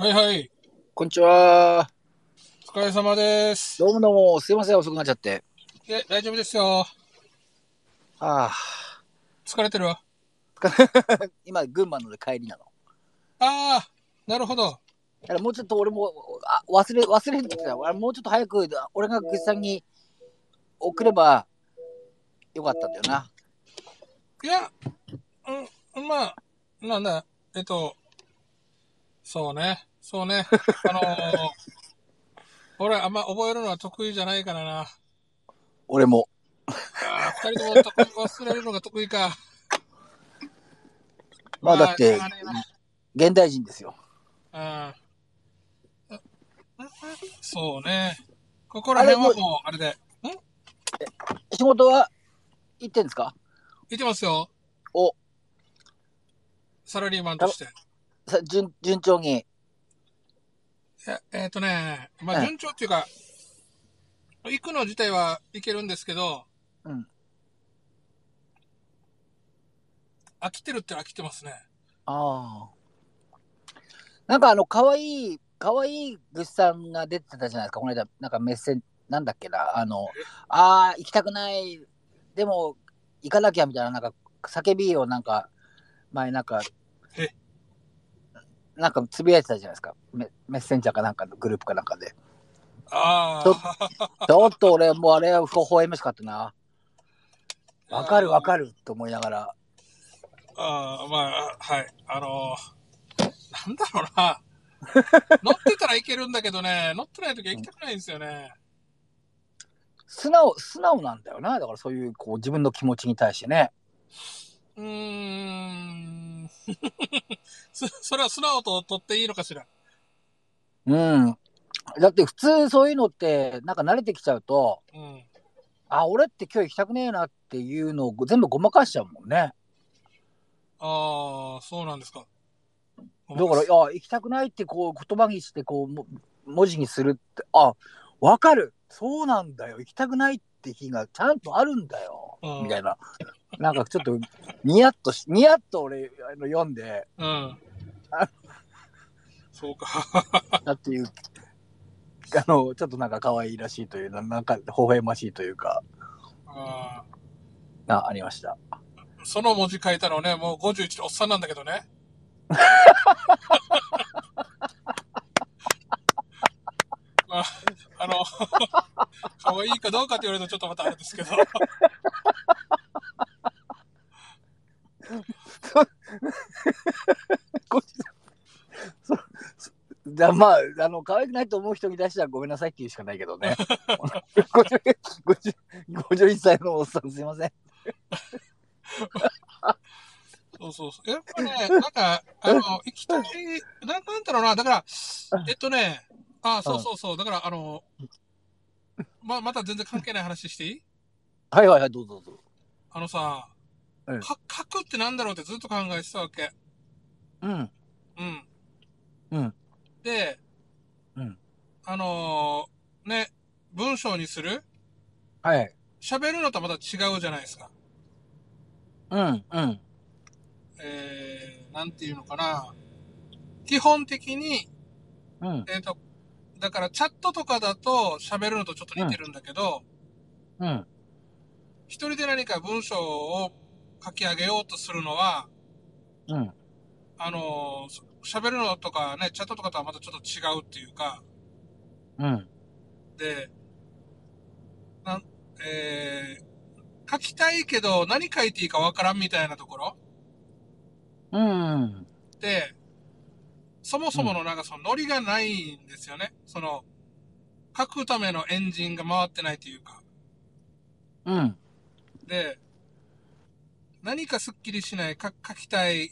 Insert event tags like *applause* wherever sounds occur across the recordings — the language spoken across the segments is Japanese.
はいはい。こんにちは。お疲れ様です。どうもどうも、すいません、遅くなっちゃって。いや、大丈夫ですよ。あ疲れてるわ。あ、*laughs* 今、群馬ので帰りなの。ああ、なるほど。だからもうちょっと俺も、あ忘れ、忘れてた。あもうちょっと早く、俺がぐっさんに送ればよかったんだよな。いや、うん、まあ、なんだ、えっと、そうね、そうね。あのー、*laughs* 俺あんま覚えるのは得意じゃないからな。俺も。ああ、二人とも得意忘れるのが得意か。*laughs* まあだって現代人ですよ。うんそうね。ここら辺はもう、あれで、ん？仕事は行ってんですか？いてますよ。お、サラリーマンとして。さ順、順調に。えっ、とね、まあ、はい順調っていうか、行くの自体は行けるんですけど、うん。飽きてるって飽きてますね。ああ。なんかあの、かわいい、かわいいぐっさんが出てたじゃないですか、この間。なんかメッセン、なんだっけな、あの、ああ、行きたくない、でも、行かなきゃみたいな、なんか、叫びをなんか、前なんかえ、なんかつぶやいてたじゃないですか。メメッセンジャーかなんかのグループかなんかで。ああ、ちょっと俺、もうあれは微笑ましかったな。わかるわかると思いながら。あーまあ、はい。あのーなんだろうな。乗ってたらいけるんだけどね、乗ってない時は行きたくないんですよね。素直、素直なんだよな。だからそういう、こう、自分の気持ちに対してね。うーん。*laughs* そそれは素直と取っていいのかしら？うん。だって普通そういうのって、なんか慣れてきちゃうと、うん。あ、俺って今日行きたくねえなっていうのを全部ごまかしちゃうもんね。ああ、そうなんですか。だから、いや、行きたくないってこう言葉にして、こう、も文字にするって、あ、わかる。そうなんだよ。行きたくないって日がちゃんとあるんだよ。うんみたいな。*laughs* なんかちょっと、ニヤッとし、ニヤッと俺、あの読んで、うんあ。そうか。*laughs* だっていう、あの、ちょっとなんか可愛いらしいという、なんか微笑ましいというか、ああありました。ーその文字書いたのね、もう51でおっさんなんだけどね。*laughs* まあ、あの、可愛いかどうかって言われるとちょっとまたあれですけど。こそそ *laughs* だまあ、あの、可愛くないと思う人に対してはごめんなさいって言うしかないけどね。50 50 51歳のおっさんすいません。そうそうそう。やっぱね、なんか、あの、行きたい、なんなんだろうな、だから、えっとね、あそうそうそう、だから、あの、ま、また全然関係ない話していい？はいはいはい、どうぞどうぞ。あのさ、うんか、書くってなんだろうってずっと考えてたわけ。うん。うん。うん。で、うん。あのーね、文章にする？はい。喋るのとはまた違うじゃないですか。うん、うん。えー、なんていうのかな。基本的に、うん、えっ、と、だからチャットとかだと喋るのとちょっと似てるんだけど、うん。一人で何か文章を書き上げようとするのは、うん。あのー喋るのとかね、チャットとかとはまたちょっと違うっていうか、うん。で、なん、えー、書きたいけど何書いていいかわからんみたいなところうん。で、そもそものなんかそのノリがないんですよね。その、書くためのエンジンが回ってないというか。うん。で、何かスッキリしない、か書きたい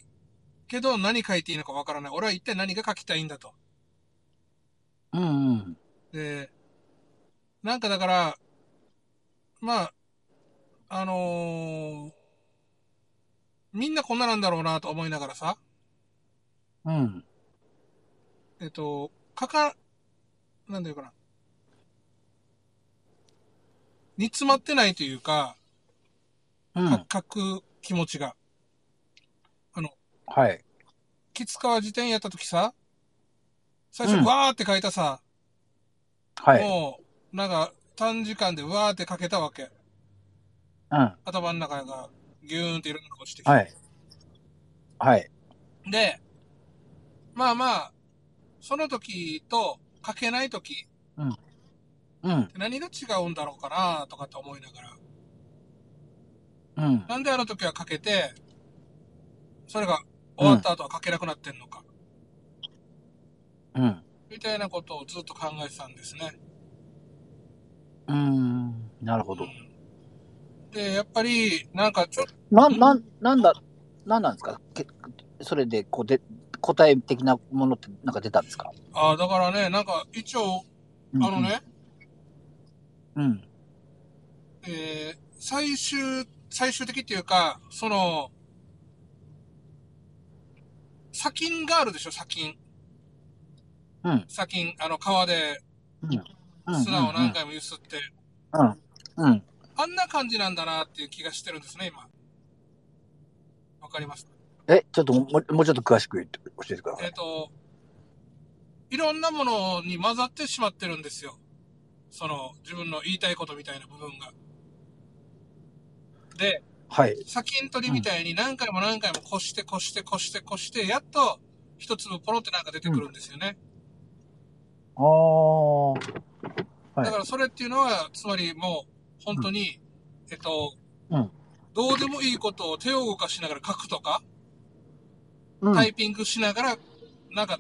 けど何書いていいのかわからない。俺は一体何が書きたいんだと。うん。で、なんかだから、まあ、あのーみんなこんななんだろうなと思いながらさ、うん。えっと、書か、なんだいうかな。煮詰まってないというか、うん。か書く気持ちが。はい。吉川辞典やった時さ、最初、うんわーって書いたさ、はい。もう、なんか、短時間でわーって書けたわけ。うん。頭の中がギューンっていろんなのが落ちてきて。はい。はい。で、まあまあ、その時と書けない時うん。何が違うんだろうかなとかって思いながら。うん。なんであの時は書けて、それが終わった後は書けなくなってんのか。うん。みたいなことをずっと考えてたんですね。うん。なるほど。で、やっぱり、なんかちょっと、な、な、なんだ、なんなんですか？けそれで、こうで、答え的なものってなんか出たんですか？ああ、だからね、なんか一応、あの。ね、うん。えー最終、最終的っていうか、その、砂金があるでしょ、砂金。うん。砂金、あの、川でうん。砂を何回もゆすって、うん。うん。あんな感じなんだなっていう気がしてるんですね、今。わかりますえ、ちょっともう、もうちょっと詳しく教えてください。えっ、と、いろんなものに混ざってしまってるんですよ。その、自分の言いたいことみたいな部分が。で、はい。砂金取りみたいに何回も何回もこしてこしてこしてこして、やっと一粒ポロってなんか出てくるんですよね。ああ。はいだからそれっていうのは、つまりもう、本当に、えっと、うんどうでもいいことを手を動かしながら書くとか、うん。タイピングしながら、なんか、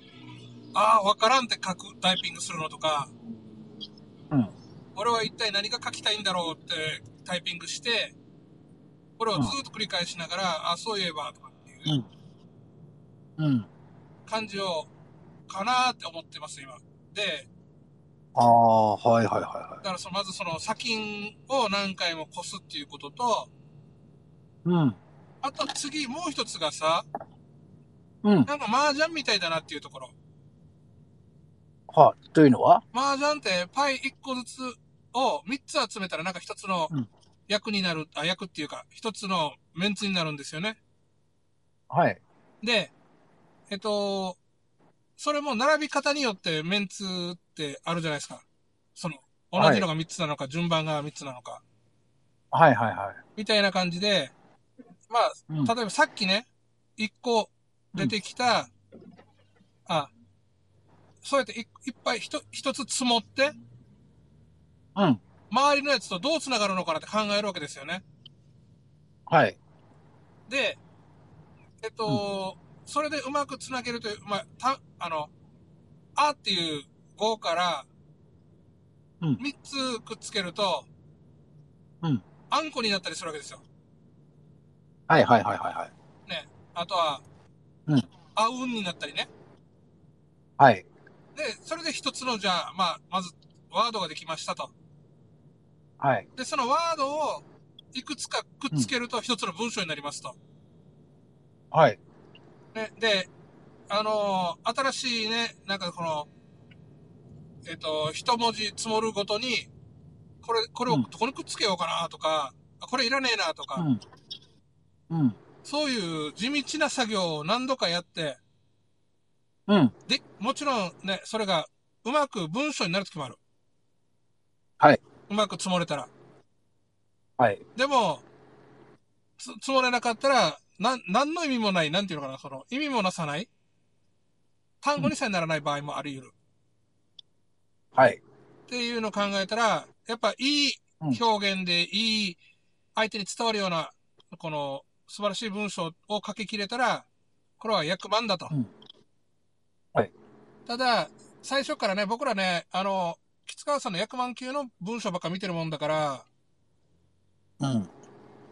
ああ、わからんって書く、タイピングするのとか、うん。俺は一体何が書きたいんだろうってタイピングして、これをずっと繰り返しながら、あ、そういえば、とかっていううん。うん。感じを、かなーって思ってます、今。で、ああ、はいはいはいはだからその、まずその砂金を何回もこすっていうことと、い。うん。あと次もう一つがさ、うん。なんか麻雀みたいだなっていうところ。はい。というのは？麻雀ってパイ1個ずつを3つ集めたらなんか1つのうん役になる、あ、役っていうか、1つのメンツになるんですよね。はい。で、えっと、それも並び方によってメンツってあるじゃないですか。その、同じのが3つなのか、順番が3つなのか、はいはいはい。みたいな感じで、まあ、うん。例えばさっきね、1個出てきた、あ、そうやっていいっぱいひと一つ積もって、うん。周りのやつとどう繋がるのかなって考えるわけですよね。はい。で、えっと、それでうまく繋げるという、まあ、た、あの、あっていう5から、うん3つくっつけると、うん。あんこになったりするわけですよ。はいはいはいはいはい。ね。あとは、うん。あうんになったりね。はい。で、それで一つの、じゃあ、まあ、まず、ワードができましたと。はい。で、そのワードを、いくつかくっつけると一つの文章になりますと。はい。ね、で、あのー新しいね、なんかこの、えっ、と、一文字積もるごとに、これ、これをうんどこにくっつけようかなとか、あこれいらねえなとか、うん。うん。そういう地道な作業を何度かやって、うん。で、もちろんね、それがうまく文章になる時もある。はい。うまく積もれたら。はい。でも、つ積もれなかったら、なん、何の意味もない、なんていうのかな、その、意味もなさない単語にさえならない場合もあり得る。はい。っていうのを考えたら、やっぱいい表現で、いい相手に伝わるような、この素晴らしい文章を書き切れたら、これは役満だと。うんはい。ただ、最初からね、僕らね、あの、吉川さんの役満級の文章ばっか見てるもんだから、うん。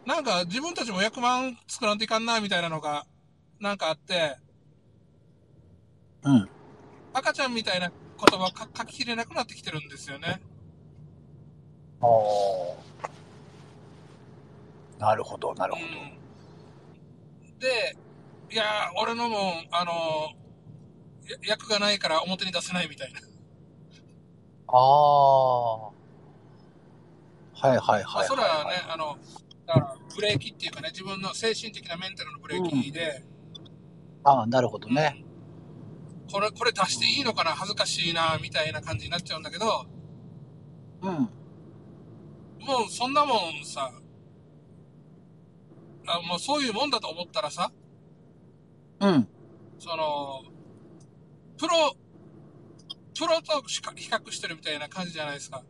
なんか自分たちも役満作らんといかんな、みたいなのが、なんかあって、うん。赤ちゃんみたいな言葉か書ききれなくなってきてるんですよね。ああ。なるほど、なるほど。うん。で、いやー、俺のも、あのや役がないから表に出せないみたいな。ああ。はいはいはい、まあ、それはね、あの、だからブレーキっていうかね、自分の精神的なメンタルのブレーキで、ああ、なるほどね。これ、これ出していいのかな恥ずかしいな、みたいな感じになっちゃうんだけど、うん。もうそんなもんさ、あもうそういうもんだと思ったらさ、うん。その、プロ、プロと比較してるみたいな感じじゃないですか。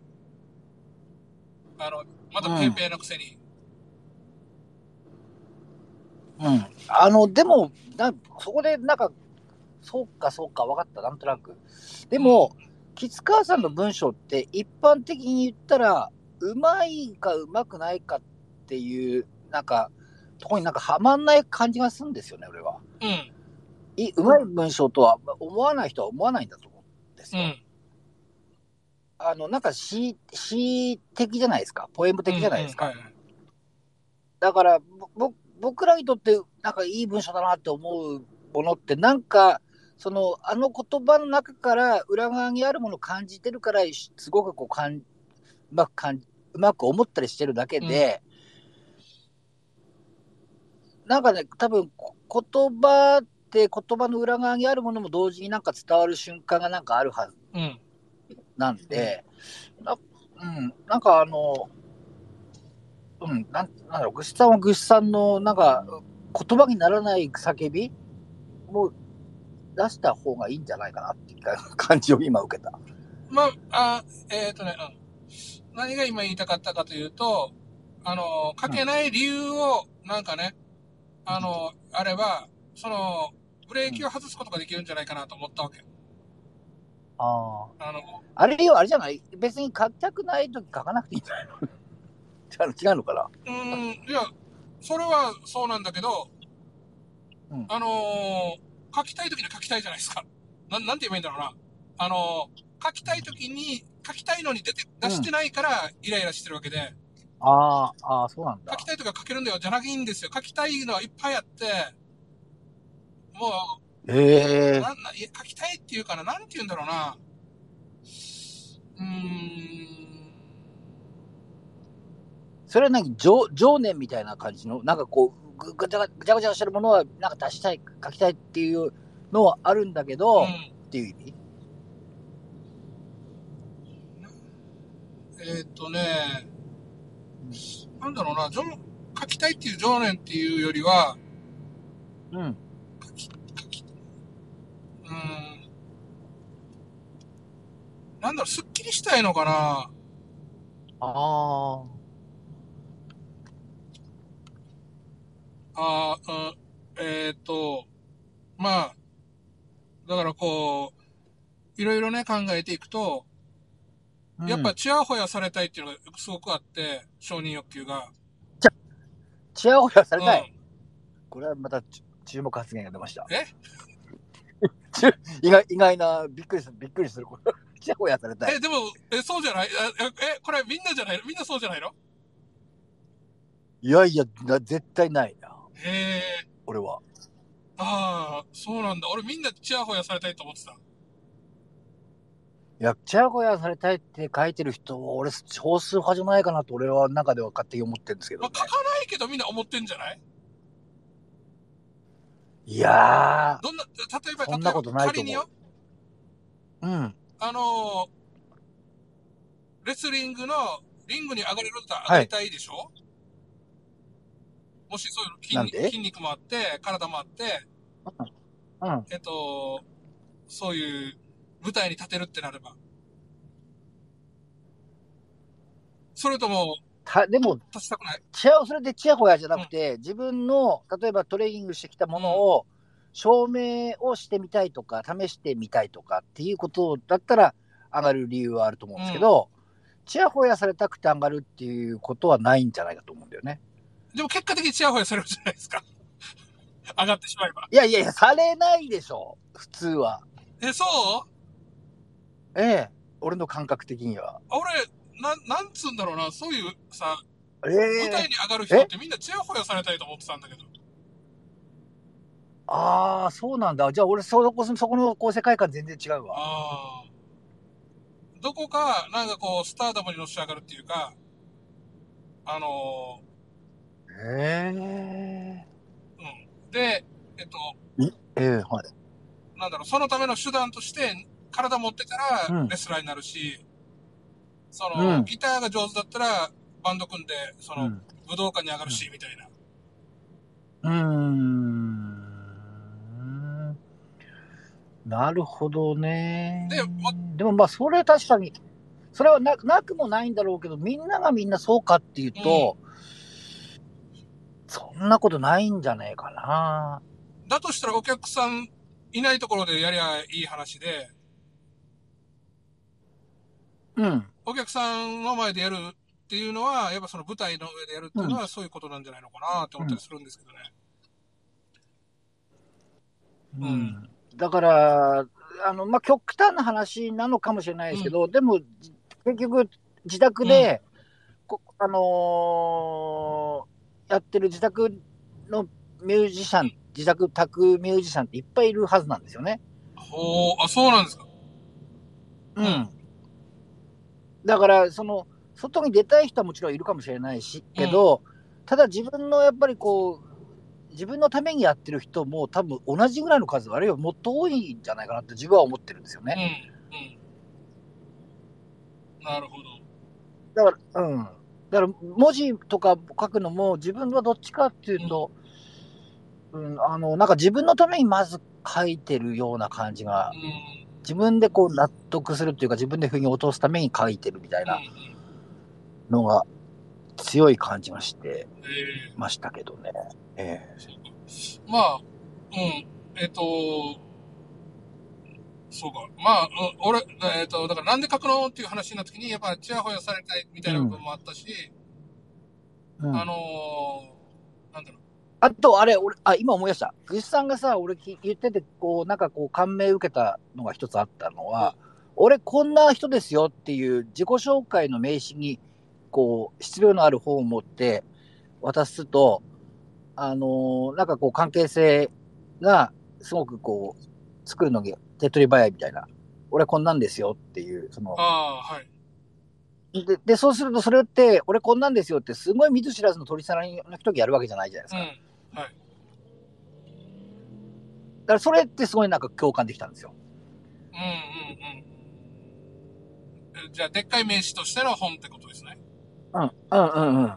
あの、まだペーペーのくせに。うん。あの、でも、なそこで、なんか、そうか、そうか、分かった、なんとなく。でも、吉川さんの文章って、一般的に言ったら、うまいかうまくないかっていう、なんか、とこになんかはまんない感じがするんですよね、俺は。うん、いうまい文章とは思わない人は思わないんだとですよ。うん。あの、なんか詩、詩的じゃないですか？ポエム的じゃないですか？うんうんはいはいだから、ぼ僕らにとって、なんかいい文章だなって思うものって、なんか、その、あの言葉の中から裏側にあるものを感じてるから、すごくこうかん、うまくかん、うまく思ったりしてるだけで、なんかね、多分こ言葉って言葉の裏側にあるものも同時になんか伝わる瞬間がなんかあるはずうん。なんで、なうん、なんかあの、うん、なんなんだろう、ぐっさんはぐっさんの、なんか、言葉にならない叫びも出した方がいいんじゃないかなっていう感じを今受けた。まあ、あえっ、とね、うん。何が今言いたかったかというと、あの、書けない理由を、なんかね、あの、あれば、その、ブレーキを外すことができるんじゃないかなと思ったわけ。ああ。あの、あれよ、あれじゃない？別に書きたくないとき書かなくていいんじゃないの？*laughs* 違うのかな？うーん、いや、それはそうなんだけど、うんあのー書きたいときには書きたいじゃないですか。なん、なんて言えばいいんだろうな。あのー書きたいときに、書きたいのに出て、出してないからイライラしてるわけで、ああ、ああ、そうなんだ書。きたいときは書けるんだよ、じゃなくていいんですよ。書きたいのはいっぱいあって、もう、へえ。なんな、書きたいっていうかな、なんて言うんだろうな。うーん、それは何情情念みたいな感じの？なんかこうぐぐちゃぐちゃぐちゃしてるものはなんか出したい書きたいっていうのはあるんだけど、っうん。ていう意味？えーっとね、なんだろうな、情書きたいっていう情念っていうよりは、うんうーん、なんだろう、すっきりしたいのかな？あああーうん、えーっと、まあ、だからこう、いろいろね、考えていくと、やっぱチヤホヤされたいっていうのがすごくあって、承認欲求が。チヤホヤされたい、うん。これはまたち注目発言が出ました。え？*laughs* 意外意外なびっくりするびっくりする。これチヤホヤされたい。え、でも、え、そうじゃない？え、えこれみんなじゃないの？みんなそうじゃないの？いやいやな絶対ないな。へえ。俺は。ああ、そうなんだ。俺みんなチヤホヤされたいと思ってた。いやチヤホヤされたいって書いてる人俺少数派じゃないかなと俺は中では勝手に思ってるんですけど、ね。まあ、書かないけどみんな思ってんじゃない？いやどんな、例えば、そんなことないと思う。仮によ、ーうん。あのーレスリングのリングに上がれるんだったら上がりたいでしょ、もしそういう筋筋肉もあって、体もあって、うん。えっと、そういう舞台に立てるってなれば。それとも、たでも立ちたくないチヤそれでチヤホヤじゃなくて、自分の例えばトレーニングしてきたものを証明をしてみたいとか試してみたいとかっていうことだったら上がる理由はあると思うんですけど、チヤホヤされたくて上がるっていうことはないんじゃないかと思うんだよね。でも結果的にチヤホヤされるじゃないですか。*laughs* 上がってしまえば。いやいやいや、されないでしょ、普通は。え、そう？ええ、俺の感覚的には。俺、なん、なんつうんだろうな、そういうさ、え舞台えに上がる人ってみんなチヤホヤされたいと思ってたんだけど。ああ、そうなんだ。じゃあ俺そこ、そこのこう世界観全然違うわ。ああ。どこか、なんかこう、スターダムにのし上がるっていうか、あのへえ。ーうん。で、えっと、ええはい。なんだろう、そのための手段として、体持ってたらうんレスラーになるし、その、うんギターが上手だったら、バンド組んで、そうの、ん。武道館に上がるし、みたいな。うーん。なるほどね。でもでもまあ、それ確かに、それはななくもないんだろうけど、みんながみんなそうかっていうと、そんなことないんじゃねえかな。だとしたらお客さんいないところでやりゃいい話で、うん。お客さんの前でやるっていうのは、やっぱその舞台の上でやるっていうのはそういうことなんじゃないのかなって思ったりするんですけどね。うんうんだから、あの、まあ、極端な話なのかもしれないですけど、でも、結局、自宅で、こあのーやってる自宅のミュージシャン、自宅宅ミュージシャンっていっぱいいるはずなんですよね。ほう、あ、そうなんですか。うん。だから、その、外に出たい人はもちろんいるかもしれないし、けど、ただ自分のやっぱりこう、自分のためにやってる人も多分同じぐらいの数、あるいはもっと多いんじゃないかなって自分は思ってるんですようん、ね。うん。なるほど。だから、うん。だから文字とか書くのも自分はどっちかっていうと、うん、あの、なんか自分のためにまず書いてるような感じが、うん。自分でこう納得するっていうか自分で腑に落とすために書いてるみたいなのが強い感じがしてえましたけどね。ええーまあ、うん。えっ、と、そうか。まあ、うん俺、えっ、と、だからなんで書くのっていう話になった時に、やっぱチヤホヤされたいみたいな部分もあったし、うんあのー、なんだろう。あと、あれ、俺、あ、今思い出した。ぐしさんがさ、俺き言ってて、こう、なんかこう、感銘受けたのが一つあったのは、俺こんな人ですよっていう自己紹介の名刺に、こう、質量のある本を持って渡すと、あのーなんかこう、関係性がすごくこう、作るのに手っ取り早いみたいな。俺こんなんですよっていう、その、ああ、はい。で、で、そうするとそれって、俺こんなんですよって、すごい見ず知らずの取り皿の人がやるわけじゃないじゃないですか。うん。はい。だからそれってすごいなんか共感できたんですよ。うんうんうん。えじゃあ、でっかい名詞としての本ってことですね。うん、うん、うん、うん。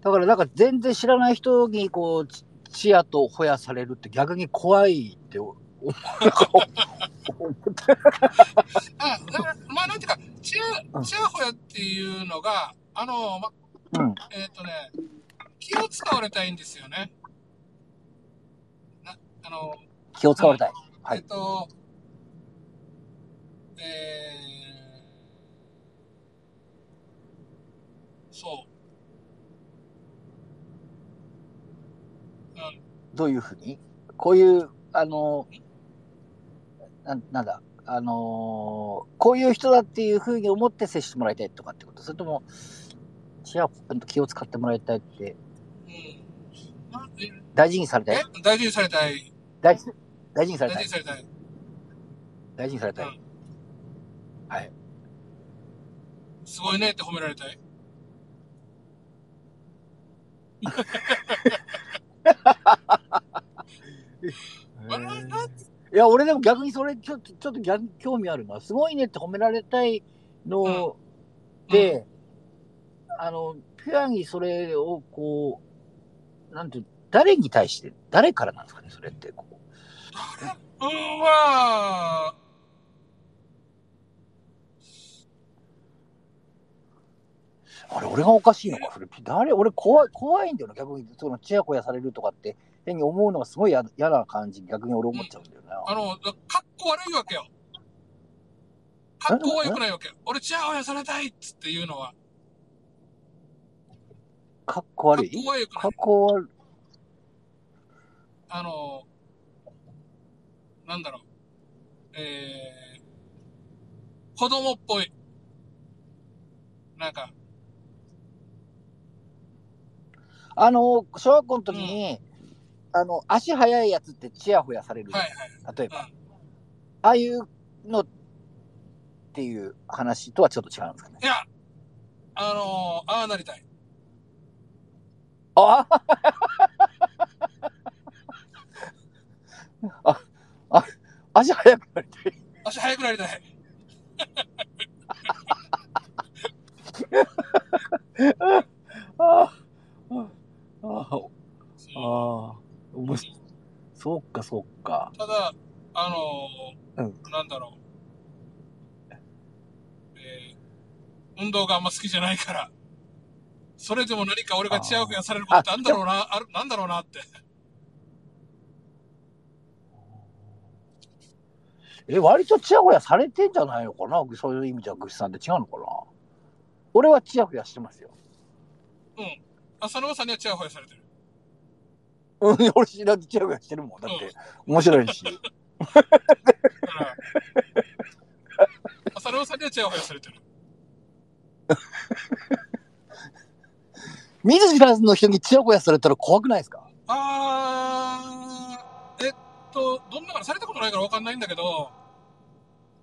だからなんか全然知らない人にこう、ちチヤとホヤされるって逆に怖いって思う。*laughs* あ、だから、まあ、なんていうか、チヤ、チヤホヤっていうのが、あの、ま、うん。えっ、とね、気を使われたいんですよね。な、あの、気を使われたい。はいえっ、と、えー、そう。うん、どういうふうに？こういう、あの、なんなんだ、あのーこういう人だっていうふうに思って接してもらいたいとかってこと？それとも、チヤホヤと気を使ってもらいたいって、大事にされたいえ？大事にされたい。大事大事にされたい大事にされたい。大事にされたい。うんはい。すごいねって褒められたい。*laughs* いや、俺でも逆にそれちょっと、ちょっと逆に興味あるな。すごいねって褒められたいので、あの、ピュアにそれをこう、なんて誰に対して、誰からなんですかね、それって。こううん、まあ、あれ、俺がおかしいのか、それ。誰俺怖い、怖いんだよな、逆に。その、ちやこやされるとかって、変に思うのがすごい嫌嫌な感じ、逆に俺思っちゃうんだよな。あの、かっこ悪いわけよ。かっこは良くないわけ。俺、チヤホヤされたいっつっていうのは。かっこかっ悪いこは良くない。かっこ悪い。あの、なんだろう。えー、子供っぽい。なんか、あの、小学校の時に、あの、足速いやつってチヤホヤされるはいない。例えば。うん。ああいうのっていう話とはちょっと違うんですかね。いや、あのああなりたい。ああ、あ足速くなりたい。足速くなりたい。ああ、ああ、ああ、そうか、そうか。ただ、あのーうんなんだろう。えー運動があんま好きじゃないから、それでも何か俺がチヤホヤされることってあんだろうな、ある、なんだろうなって。え、割とチヤホヤされてんじゃないのかな？そういう意味じゃ、ぐしさんって違うのかな？俺はチヤホヤしてますよ。うん。浅野さんにはチヤホヤされてる。うん、俺知らずチヤホヤしてるもん。だって、面白いし。*laughs* 浅野さんにはチヤホヤされてる。*laughs* 見ず知らずの人にチヤホヤされたら怖くないですか？あー、えっと、どんなからされたことないからわかんないんだけど、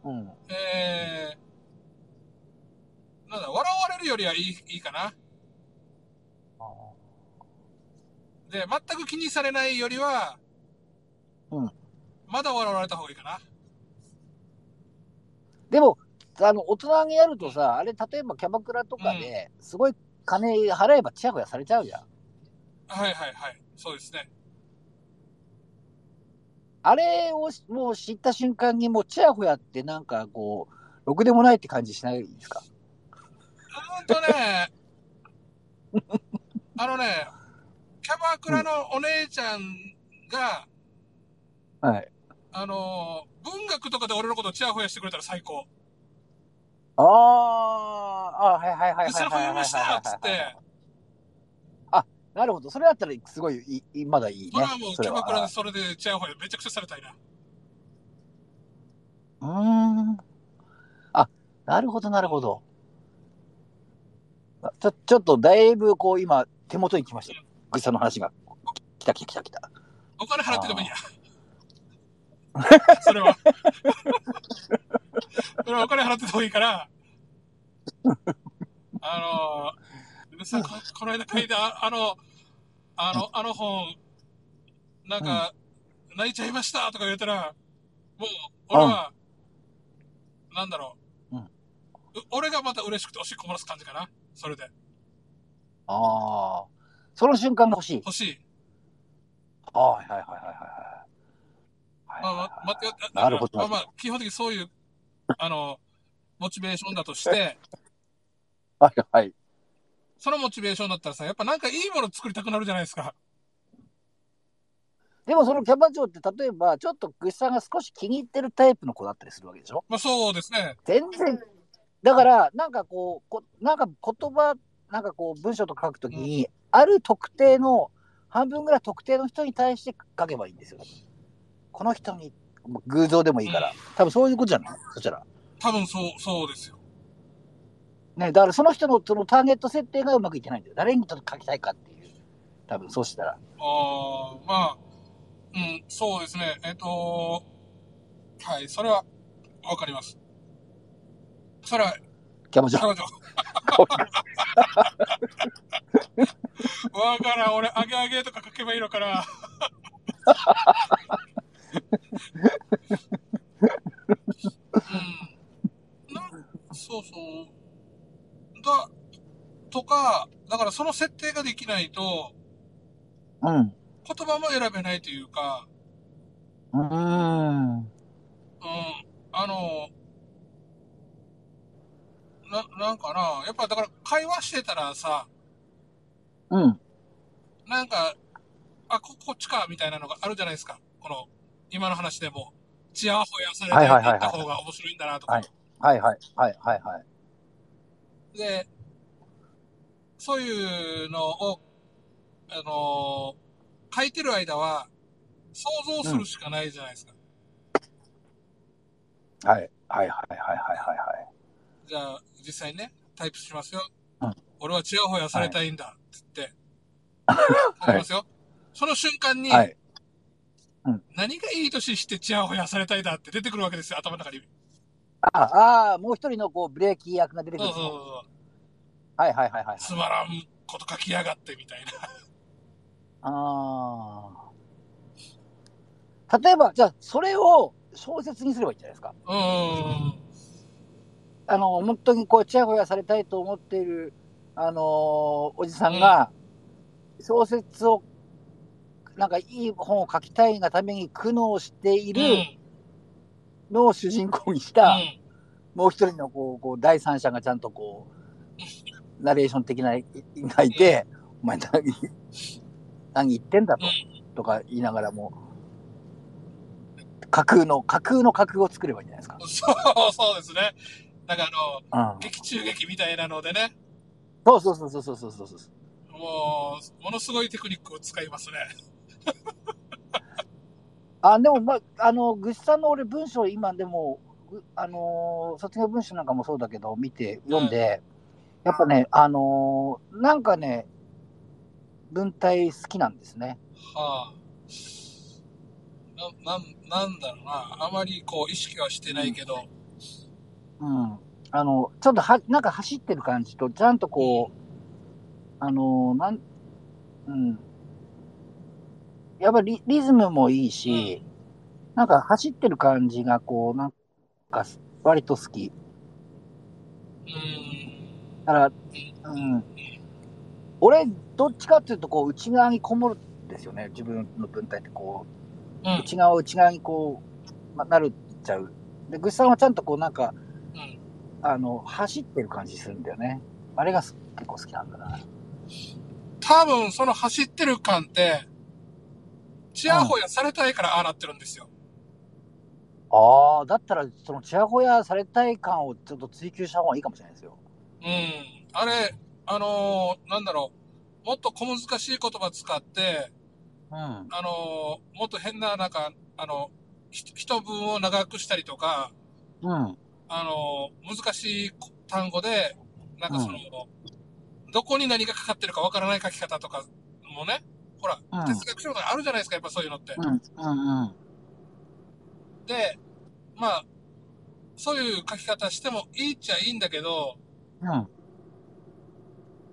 うん。えー、なんだ、笑われるよりはいい、いいかな。で、全く気にされないよりは、うん。まだ笑われた方がいいかな。でも、あの、大人にやるとさ、あれ、例えばキャバクラとかで、すごい金払えばチヤホヤされちゃうじゃん。はいはいはい。そうですね。あれをもう知った瞬間にもうチヤホヤってなんかこう、ろくでもないって感じしないですか？うーんとね、*laughs* あのね、キャバクラのお姉ちゃんが、はい。あのー、文学とかで俺のことをチヤホヤしてくれたら最高。あー、あはいはいはいはいで、それはいはい増えましたっつって、なるほど。それだったらすごいいい、まだいいね。それはもうキャバクラでそれでチヤホヤめちゃくちゃされたいな。うーん。あ、なるほどなるほど。ちょ、ちょっとだいぶこう今手元に来ました。ぐっさんの話が。来た来た来た来た。お金払ってでもいいや。*laughs* それは。それはお金払ってでもいいから、あのー、さここの間書いた、ああの、あの、あの本、なんか、泣いちゃいましたとか言ったら、もう、俺は、なんだろううんう俺がまた嬉しくておしっこ漏らす感じかな。それで。ああ。その瞬間が欲しい。欲しいはいはいはいはいはい。まあ、まはいあ、待って、なるほどまあまあ、基本的にそういう、あの、モチベーションだとして、*laughs* はいはい。そのモチベーションだったらさ、やっぱなんかいいもの作りたくなるじゃないですか。でもそのキャバ嬢って例えば、ちょっとぐっさんが少し気に入ってるタイプの子だったりするわけでしょ？まあそうですね。全然。だから、なんかこう、こなんか言葉、なんかこう文章とか書くときに、ある特定の、半分ぐらい特定の人に対して書けばいいんですよ。この人に、偶像でもいいから。多分そういうことじゃない？そしたら。多分そう、そうですよ。ね、だからその人のそのターゲット設定がうまくいってないんだよ。誰にちょっと書きたいかっていう。多分そうしたら。ああ、まあ、うん、そうですね。えっ、と、はい、それは、わかります。それは、キャバ嬢。彼女。*laughs* わからん、俺、あげあげとか書けばいいのかな。*laughs* うん。なそうそう。だ、とか、だからその設定ができないと、うん。言葉も選べないというか、うーん。うん、あの、な、なんかな、やっぱだから会話してたらさ、うん。なんか、あ、こ、こっちか、みたいなのがあるじゃないですか。この、今の話でも、チヤホヤされてはいはいはいはいいった方が面白いんだなとか。はいはいはいはいはいはい。で、そういうのを、あのー書いてる間は、想像するしかないじゃないですか。はいはいはいはいはいはいはい。じゃあ、実際にね、タイプしますよ。うん俺はチヤホヤされたいんだ、つって。い書きますよ。その瞬間に、はい。何がいい年してチヤホヤされたいだって出てくるわけですよ、頭の中に。ああー、もう一人のこうブレーキ役が出てくそうそうるんですねそう。はいはいはいはい。つまらんこと書きやがって、みたいな。*laughs* ああ。例えば、じゃあ、それを、小説にすればいいんじゃないですか。うん。あの、本当にこう、ちやほやされたいと思っている、あのーおじさんが、小説を、なんかいい本を書きたいがために苦悩しているのを主人公にした、もう一人のこう、こう、第三者がちゃんとこう、ナレーション的な、がいて、お前何、何言ってんだと、とか言いながらも、架空の、架空の架空を作ればいいんじゃないですか。そう、そうですね。なんかあの、うん、劇中劇みたいなのでね。そうそうそうそうそうそうそう。もう、ものすごいテクニックを使いますね。*laughs* あ、でも、まあ、あの、ぐっさんの俺文章今でも、ぐあのー卒業文集なんかもそうだけど、見て、読んで、やっぱね、あのーなんかね、文体好きなんですね。はあ。な、なん、なんだろうな。あまりこう意識はしてないけど、うん。あの、ちょっとは、なんか走ってる感じと、ちゃんとこう、あのーなん、うん。やっぱりリリズムもいいし、なんか走ってる感じがこう、なんか割と好き。うん。だから、うん。俺、どっちかっていうと、こう、内側にこもるんですよね。自分の文体って、こう、うん。内側内側にこう、ま、なるっちゃう。で、ぐっさんはちゃんとこう、なんか、うん。あの、走ってる感じするんだよね。あれがす結構好きなんだな。多分その走ってる感って、ちやほやされたいからああなってるんですよ。ああ、だったら、その、ちやほやされたい感をちょっと追求した方がいいかもしれないですよ。うん。あれ、あのーなんだろう。もっと小難しい言葉使って、うん。あのーもっと変な、なんか、あの、ひ一文を長くしたりとか、うん。あのー難しい単語で、なんかその、どこに何がかかってるかわからない書き方とかもね、ほら、うん哲学書とかあるじゃないですか、やっぱそういうのって。うん。うん。うん。で、まあ、そういう書き方してもいいっちゃいいんだけど、うん。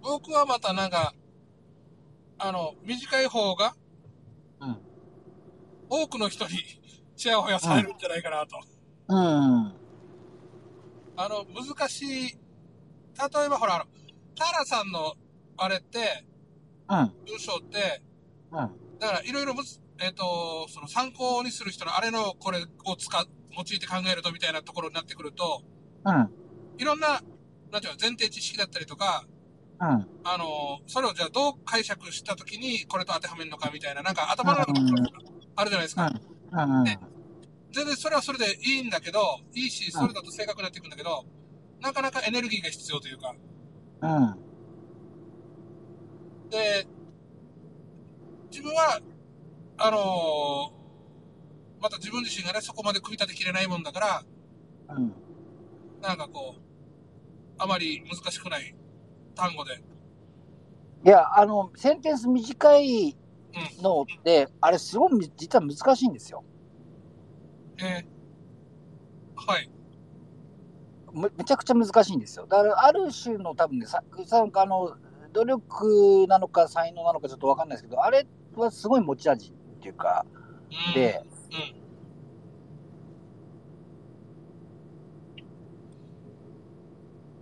僕はまたなんか、あの、短い方が、うん多くの人にチヤホヤされるんじゃないかなと。うん。あの、難しい、例えばほら、あの、タラさんのあれって、うん。文章って、うん。だからいろいろえっ、と、その参考にする人のあれのこれを使う、用いて考えるとみたいなところになってくると、うん。いろんな、なんていうの、前提知識だったりとか、うん。あの、それをじゃあどう解釈したときにこれと当てはめるのかみたいな、なんか頭の中にあるじゃないですか。うん。ね全然それはそれでいいんだけど、いいし、それだと正確になっていくんだけど、なかなかエネルギーが必要というか、うん。で、自分は、あのーまた自分自身がね、そこまで組み立てきれないもんだから、うん。なんかこう、あまり難しくない単語で。いや、あの、センテンス短いのって、あれすごい実は難しいんですよ。えーはい。めめちゃくちゃ難しいんですよ。だから、ある種の多分ね、ささあの、努力なのか才能なのかちょっとわかんないですけど、あれはすごい持ち味っていうか、うん、で、うん。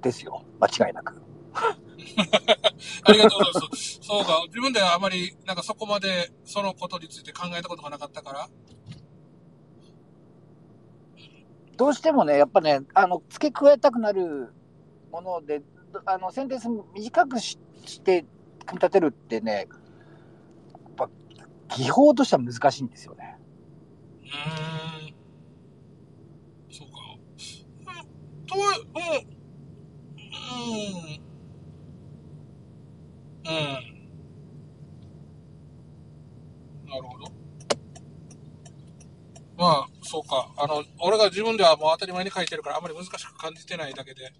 ですよ。間違いなく。*laughs* ありがとうございます。そうか、自分ではあまり、なんかそこまでそのことについて考えたことがなかったから。どうしてもね、やっぱね、あの、付け加えたくなるもので、どあの、センテンス短くしして組み立てるってね、やっぱ、技法としては難しいんですよね。うん。そうか。とは、うん。うん。うん。なるほど。まあ、そうか。あの、俺が自分ではもう当たり前に書いてるからあんまり難しく感じてないだけで、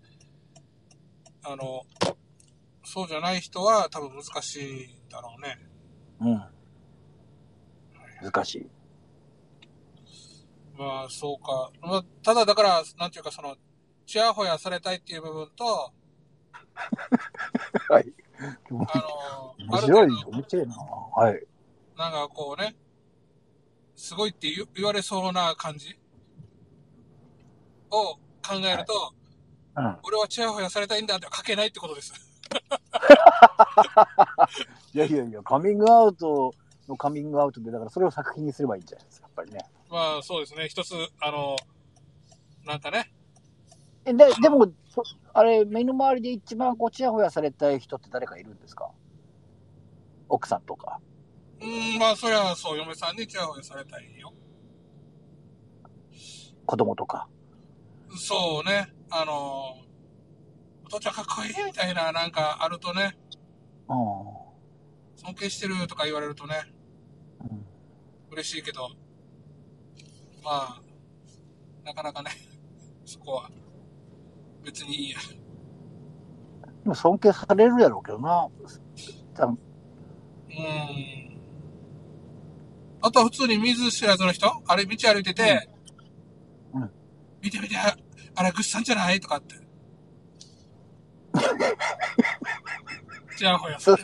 あの、そうじゃない人は多分難しいんだろうね。うん。難しい。まあ、そうか。まあ、ただ、だから、なんていうか、その、ちやほやされたいっていう部分と、*laughs* はい。あの、ある面白い面白いな。はい。なんかこうね、すごいって言われそうな感じを考えると、うん。俺はチヤホヤされたいんだって書けないってことです。*laughs* いやいやいや、カミングアウトのカミングアウトで、だからそれを作品にすればいいんじゃないですか、やっぱりね。まあそうですね。一つ、あの、なんかね、えで、でも、そあれ、目の周りで一番こう、ちやほやされたい人って誰かいるんですか？奥さんとか。うーん、まあそりゃそう、嫁さんにチヤホヤされたいよ。子供とか。そうね、あの、お父ちゃんかっこいいみたいななんかあるとね、う尊敬してるとか言われるとね、ん。うん。嬉しいけど、まあ、なかなかね、*laughs* そこは、別にいいや。でも尊敬されるやろうけどな。多分うーん。あとは普通に水知らずの人？あれ道歩いてて、うん。うん。見て見て、あれ、グッさんじゃない？とかって。じゃあ、ほやそ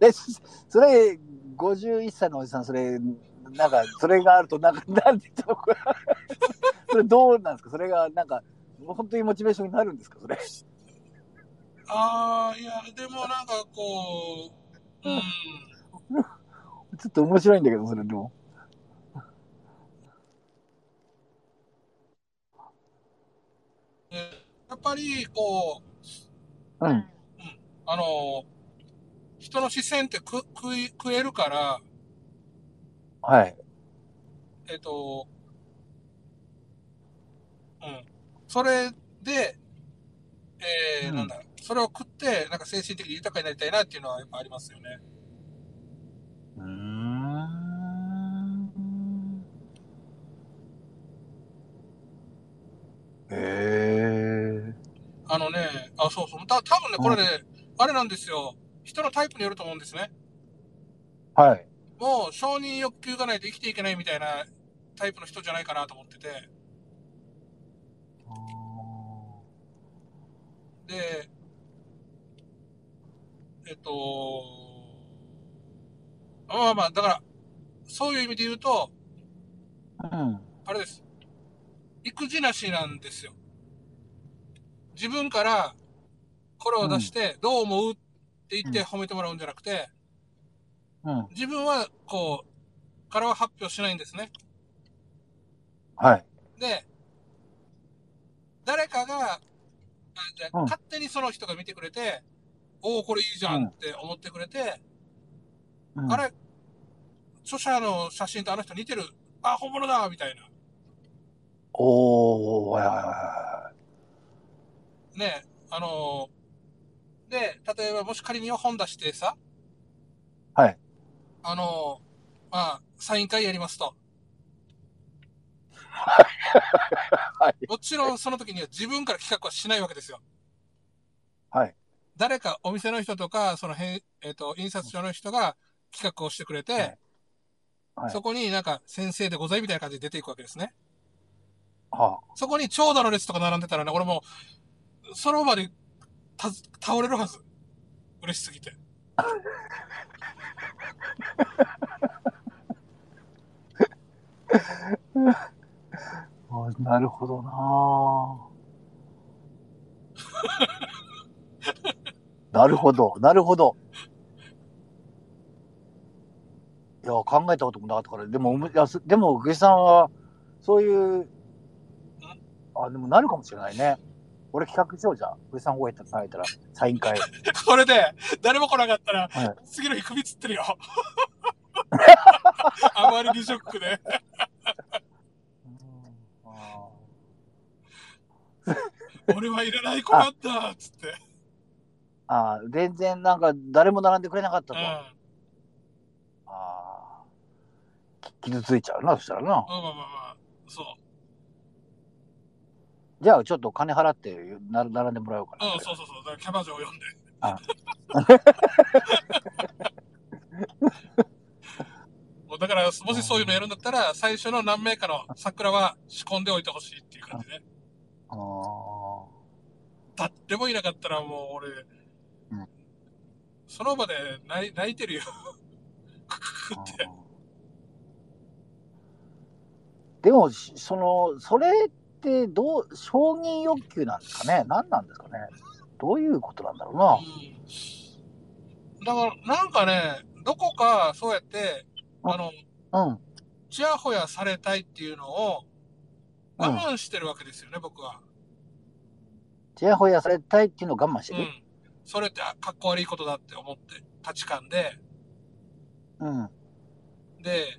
で、そそれ、51歳のおじさん、それ、なんか、それがあると、なんか、なんて言ったのかな。*laughs* それどうなんですか？それが、なんか、本当にモチベーションになるんですか？それ。ああ、いや、でもなんかこう、うん。*laughs* ちょっと面白いんだけど、それでも。やっぱり、こう、うん。あの、人の視線ってく食い食えるから、はい。えっと、うん。それで、えーうんなんだ、それを食って、なんか精神的に豊かになりたいなっていうのはやっぱありますよね。うーん。へえ。あのね、あ、そうそう。た多分ね、これね、あれなんですよ。人のタイプによると思うんですね。はい。もう承認欲求がないと生きていけないみたいなタイプの人じゃないかなと思ってて。で、えっと、まあまあ、だから、そういう意味で言うと、うん。あれです。育児なしなんですよ。自分から、これを出して、どう思うって言って褒めてもらうんじゃなくて、うん。自分は、こう、からは発表しないんですね。はい。で、誰かが、あじゃあうん勝手にその人が見てくれて、おお、これいいじゃんって思ってくれて、うんあれ、著者の写真とあの人似てる。あ、本物だみたいな。おー、はいはいはね、あのーで、例えばもし仮に本出してさ、はい。あのーまあ、サイン会やりますと。*laughs* はい。もちろんその時には自分から企画はしないわけですよ。はい。誰かお店の人とか、そのへん、えっ、と、印刷所の人が企画をしてくれて、はいはいそこになんか先生でございみたいな感じで出ていくわけですね。はそこに長蛇の列とか並んでたらね、俺もう、その場でた倒れるはず。嬉しすぎて。*laughs* あ、なるほどな *laughs* なるほど、なるほど。いや、考えたこともなかったから、でも、いやすでも、具さんは、そういう、あ、でもなるかもしれないね。俺企画しようじゃん。具さん覚えたされたら、サイン会。*laughs* これで、誰も来なかったら、はい次の日首つってるよ。*laughs* あまりにショックで。あ俺はいらない子だったつって。あー、全然なんか、誰も並んでくれなかったと。うん。ああ。き傷ついちゃうな、そしたらな。まあまあまあまあ、そう。じゃあ、ちょっと金払ってな並んでもらおうかな。うん、そうそうそう。だからキャバ嬢を呼んで。あ *laughs* もうだから、もしそういうのやるんだったら、最初の何名かの桜は仕込んでおいてほしいっていう感じね。あー誰もいなかったらもう俺、うんその場で泣い泣いてるよ。*laughs* クククって。でも、しその、それっってどう、承認欲求なんですかね？何なんですかね？どういうことなんだろうな？うん。だから、なんかね、どこかそうやって、あの、うん。ちやほやされたいっていうのをうん我慢してるわけですよね、僕は。ちやほやされたいっていうのを我慢してる？うん。それってあかっこ悪いことだって思って、価値観で。うん。で、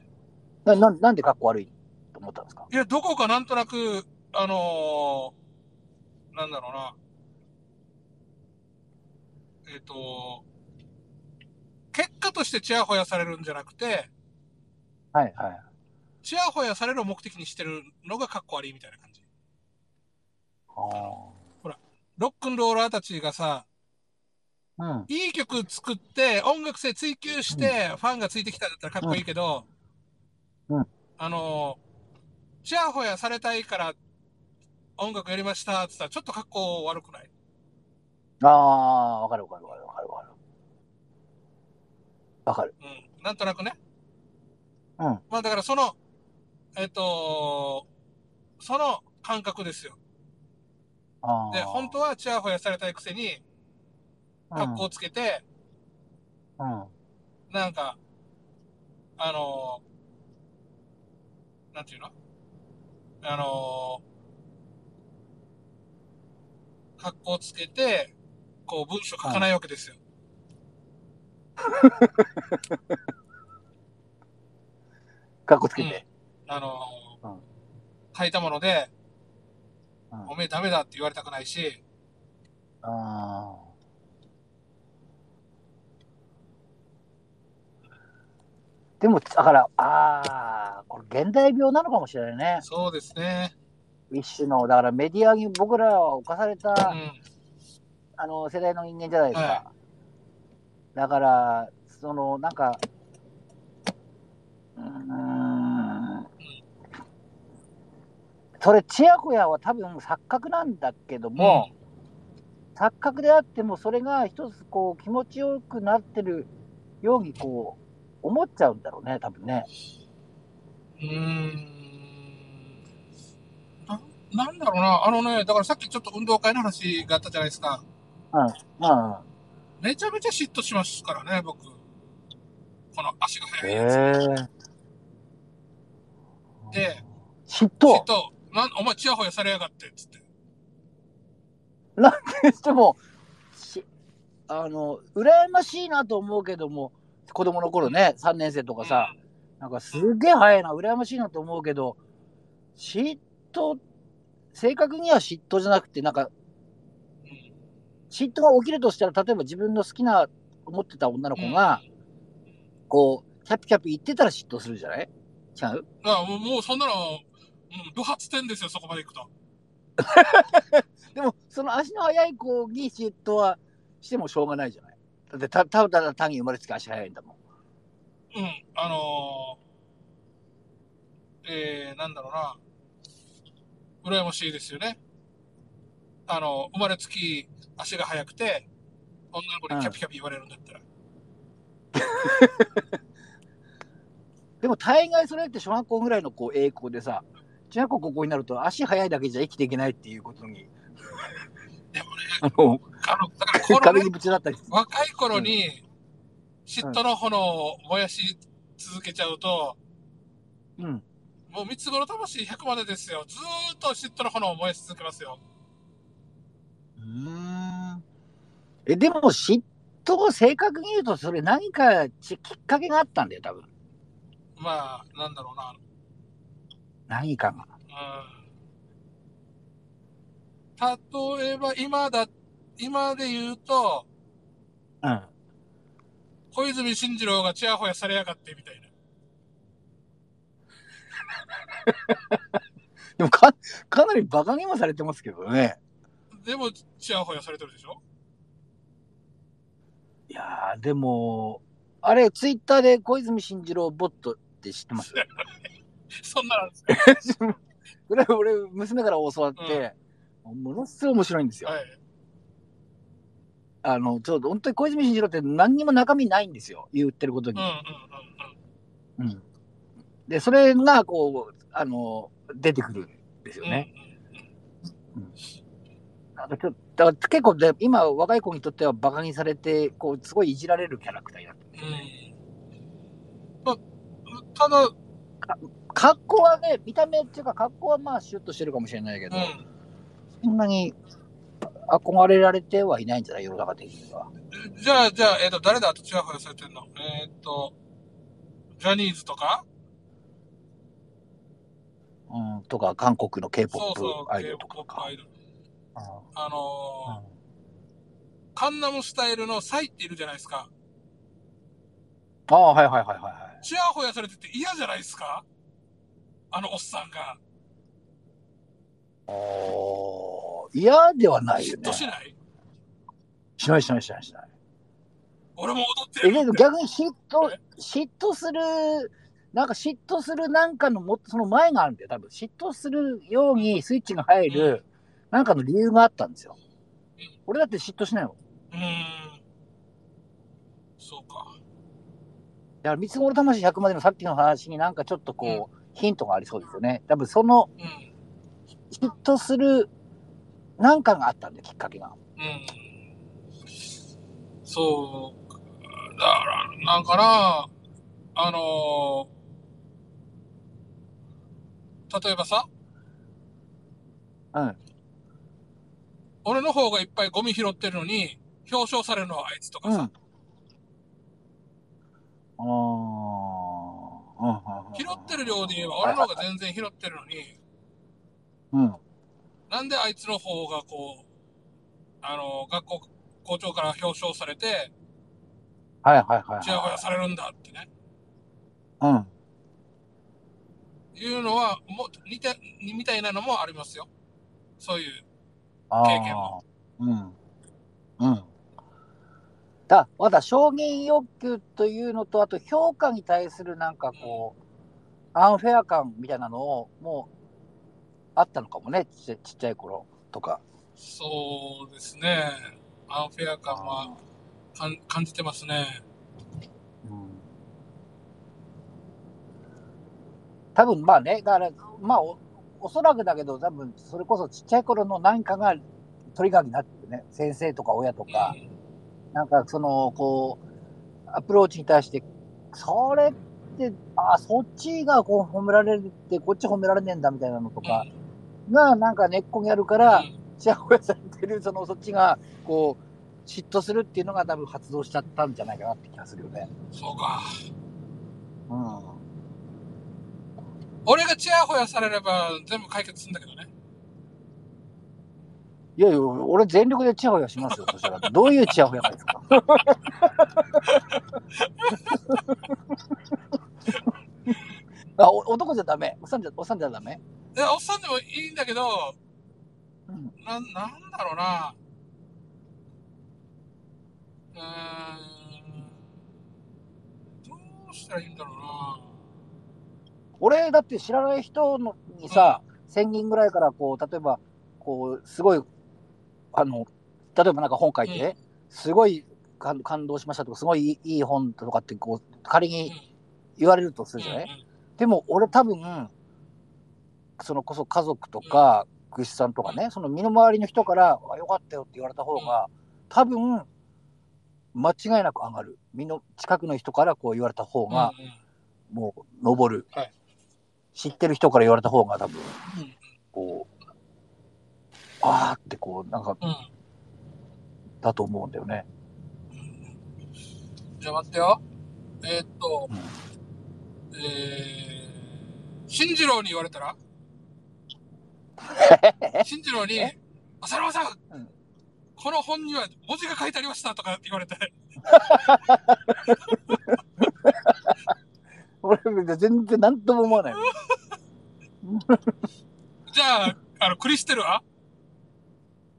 なななんでかっこ悪いと思ったんですか？いや、どこかなんとなく、あのーなんだろうな。えっ、と、結果としてちやほやされるんじゃなくて、はいはい。ちやほやされるを目的にしてるのがかっこ悪いみたいな感じ。あロックンローラーたちがさ、あ。うん。いい曲作って、音楽性追求して、ファンがついてきたんだったらかっこいいけど、うんあのー、ちやほやされたいから音楽やりましたって言ったらちょっとかっこ悪くない？ああ、わかるわかるわかるわかるわかる。わかる。うん。なんとなくね。うん。まあだからその、えっ、とその感覚ですよ。ああ。で、本当はちやほやされたいくせに、格好つけて、うん。うん。なんか、あのー、なんていうの？あのー、格好つけて、こう文章書かないわけですよ。かっこつけて。あのーうん書いたもので、うんおめえダメだって言われたくないし、ああ。でも、だから、ああ、これ現代病なのかもしれないね。そうですね。一種の、だからメディアに僕らは侵された、うん。あの世代の人間じゃないですか。はだから、そのなんか、うーん、それ、ちやほやは多分錯覚なんだけども、錯覚であっても、それが一つこう気持ちよくなってるようにこう思っちゃうんだろうね、多分ね。うーん。な、なんだろうな。あのね、だからさっきちょっと運動会の話があったじゃないですか。うん、うん。めちゃめちゃ嫉妬しますからね、僕。この足が速いへやつ。え。で、嫉嫉妬妬、なん、お前チヤホヤされやがって、つって。でも、しあの、羨ましいなと思うけども、子供の頃ね、3年生とかさ、なんかすげえ早いな、羨ましいなと思うけど、嫉妬、正確には嫉妬じゃなくて、なんか、うん、嫉妬が起きるとしたら、例えば自分の好きな、思ってた女の子が、こう、キャピキャピ言ってたら嫉妬するじゃない？違う？あもうもうそんなの、うん、不発点ですよ、そこまで行くと。*laughs* でも、その足の速い子に嫉妬はしてもしょうがないじゃない？だって、た、ただ単に生まれつき足速いんだもん。うん、あのー、えー、なんだろうな。羨ましいですよね。あの、生まれつき足が速くて、女の子にキャピキャピ言われるんだったら。*laughs* でも大概それって小学校ぐらいのこう栄光でさ、中学校高校になると足速いだけじゃ生きていけないっていうことに、でもね、*laughs* あの、あの、だからこの壁ねにぶち当たり。若い頃に嫉妬の炎を燃やし続けちゃうと、うん。もう三つ子の魂100までですよ。ずーっと嫉妬の炎を燃やし続けますよ。うーん。え、でも嫉妬を正確に言うと、それ何かちきっかけがあったんだよ、多分。まあ、なんだろうな。何かが。うん。例えば、今だ、今で言うと、うん。小泉進次郎がチヤホヤされやがってみたいな。*laughs* でもか、かなり馬鹿にもされてますけどね。でも、チヤホヤされてるでしょ？いやー、でも、あれ、ツイッターで小泉進次郎ボットって知ってます？*laughs* そんななんですよ。*laughs* これ、俺、娘から教わって、ものすごい面白いんですよ。はい。あの、ちょっと本当に小泉進次郎って何にも中身ないんですよ。言ってることに。うんうんうんうん。で、それが、こう、あの、出てくるんですようん。ね。うんうんなんかちょだから結構で、今、若い子にとってはバカにされて、こう、すごいいじられるキャラクターになってるうん。まあ、ただ、うん。格好はね、見た目っていうか、格好はまあ、シュッとしてるかもしれないけど、そんなに憧れられてはいないんじゃない世の中的には。じゃあ、じゃあ、えっ、と、誰だ？とチヤホヤされてんのえっ、と、ジャニーズとか？うん、とか、韓国の K-POP アイドルとかかア。イドル。うんあのーカンナムスタイルのサイっているじゃないですか。ああ、はいはいはいはいはい。チヤホヤされてて嫌じゃないですか？あのおっさんが。おー嫌ではないよね嫉妬。しない？しないしないしないしない。俺も踊ってえ、るけど逆に嫉妬、嫉妬する、なんか嫉妬するなんかのも、その前があるんだよ、多分。嫉妬するようにスイッチが入る、なんかの理由があったんですよ。俺だって嫉妬しないもん。うーん。そうか。だから、三つ頃魂100までのさっきの話になんかちょっとこう、ヒントがありそうですよね。多分その、うん。嫉妬する、なんかがあったんだよ、きっかけが。うん。そうか。だから、なんかな、あのー例えばさ、うん。俺の方がいっぱいゴミ拾ってるのに、表彰されるのはあいつとかうん。あさ。うんうんうん拾ってる量で言えば俺の方が全然拾ってるのに、うん。なんであいつの方がこう、あの、学校、校長から表彰されて、はいはいはいちやほやはされるんだってね、い。うん。いうのは、もう、似て、みたいなのもありますよ。そういう。あ経験もーうん。うん。だ、まだ承認欲求というのと、あと評価に対するなんかこう、アンフェア感みたいなのを、もう、あったのかもね、ちっちゃい頃とか。そうですね。アンフェア感は感じてますね。うん多分まあね、だから、まあお、おそらくだけど、多分それこそちっちゃい頃の何かがトリガーになってるね。先生とか親とか、なんかその、こう、アプローチに対して、それって、あ、そっちがこう褒められるって、こっち褒められねえんだみたいなのとか、が、なんか根っこにあるから、ちやほやされてる、その、そっちが、こう、嫉妬するっていうのが多分発動しちゃったんじゃないかなって気がするよね。そうか。うん。俺がチヤホヤされれば全部解決するんだけどね。いやいや、俺全力でチヤホヤしますよ、そしたら。どういうチヤホヤですか？*laughs* あ、お男じゃダメ。おっさんじゃ、おっさんじゃダメ？いや、おっさんでもいいんだけど、うん。なん、なんだろうな。うーん。どうしたらいいんだろうな。俺、だって知らない人のにさ、1000人ぐらいから、こう、例えば、こう、すごい、あの、例えばなんか本書いて、すごい感感動しましたとか、すごいいい本とかって、こう、仮うん。に言われるとするじゃない、うんでも俺多分、そのこそ家族とか、グシさんとかね、その身の回りの人から、あよかったよって言われた方が、多分、間違いなく上がる。身の近くの人からこう言われた方が、うんもう、登る、はい知ってる人から言われた方が多分、うん。こう、あーってこう、なんか、うん。うんだと思うんだよね。じゃあ待ってよ。えーっと、うん。えー、新次郎に言われたら？*laughs* 新次郎に、浅沼さん、うん。この本には文字が書いてありましたとかって言われて、*laughs* 俺、全然何とも思わない。*laughs* じゃあ、あの、クリステルは？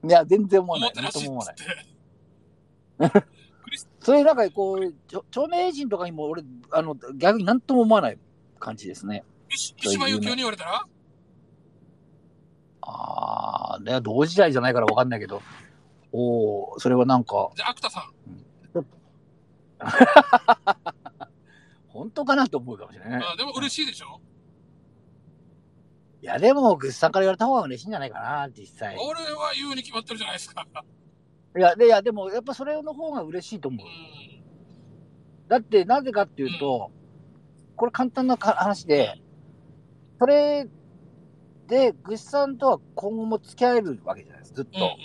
いや、全然思わない。何とも思わない。*laughs* それなんかこう、著名人とかにも俺、あの、逆に何とも思わない感じですね。三島由紀夫に言われたら？ああ、ね、同時代じゃないから分かんないけど、おおそれはなんか、じゃあ、アクタさん。*laughs* 本当かなと思うかもしれないね。あでも嬉しいでしょ？いや、でも、グッさんから言われた方が嬉しいんじゃないかな、実際。俺は言うに決まってるじゃないですか。いや、で、いや、でも、やっぱそれの方が嬉しいと思う。うん。だって、なぜかっていうと、これ簡単なか話で、それで、グッさんとは今後も付き合えるわけじゃないですか、ずっうん。うんと。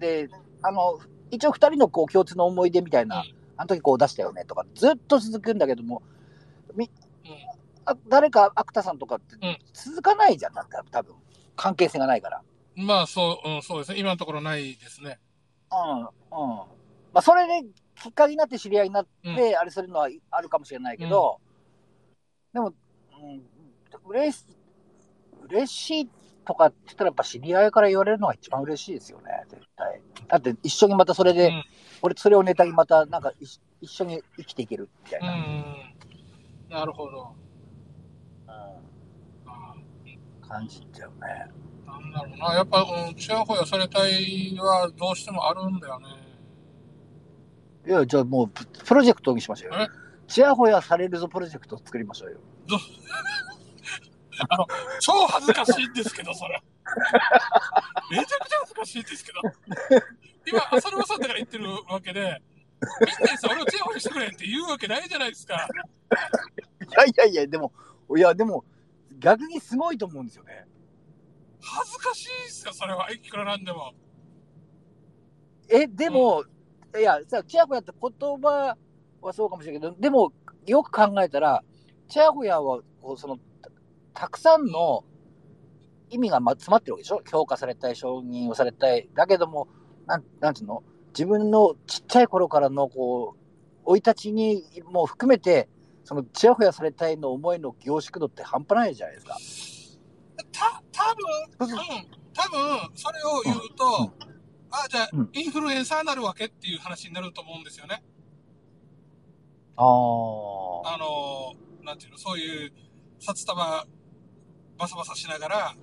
で、あの、一応二人のこう共通の思い出みたいな、あの時こう出したよねとか、ずっと続くんだけども、みあ誰か、アクタさんとかってうん続かないじゃん、だって多分関係性がないから。うん。まあ、そう、うん、そうですね。今のところないですね。うん、うん。まあ、それできっかけになって知り合いになって、うんあれするのはあるかもしれないけど、でも、うん、嬉し嬉しいとかって言ったら、やっぱ知り合いから言われるのが一番嬉しいですよね、絶対。だって一緒にまたそれで、うん俺、それをネタにまた、なんか一一緒に生きていけるみたいうん。うな。ん。なるほど。うんあ感じだよね。なんだろうな。やっぱ、うん、ちやほやされたいはどうしてもあるんだよね。いや、じゃあもうプ、プロジェクトにしましょうえ？よ。ちやほやされるぞプロジェクトを作りましょうよ。*laughs* 超恥ずかしいんですけど、それ。めちゃくちゃ恥ずかしいんですけど。今、浅沼さんだから言ってるわけで、みんなにさ、俺をチヤホヤしてくれって言うわけないじゃないですか。いやいやいや、でも、いや、でも、逆にすごいと思うんですよね。恥ずかしいですよ、それは。いくらなんでも。え、でも、いや、さ、ちやほやって言葉はそうかもしれないけど、でも、よく考えたら、ちやほやは、その、たたくさんの意味がま詰まってるわけでしょ？評価されたい、承認をされたい。だけども、なん、なんつうの？自分のちっちゃい頃からの、こう、生い立ちにも含めて、その、ちやほやされたいの思いの凝縮度って半端ないじゃないですか。た、多分うん、多分それを言うと、あ、じゃあ、うんインフルエンサーになるわけっていう話になると思うんですよね。ああ。あの、なんていうの、そういう札束バサバサしながら、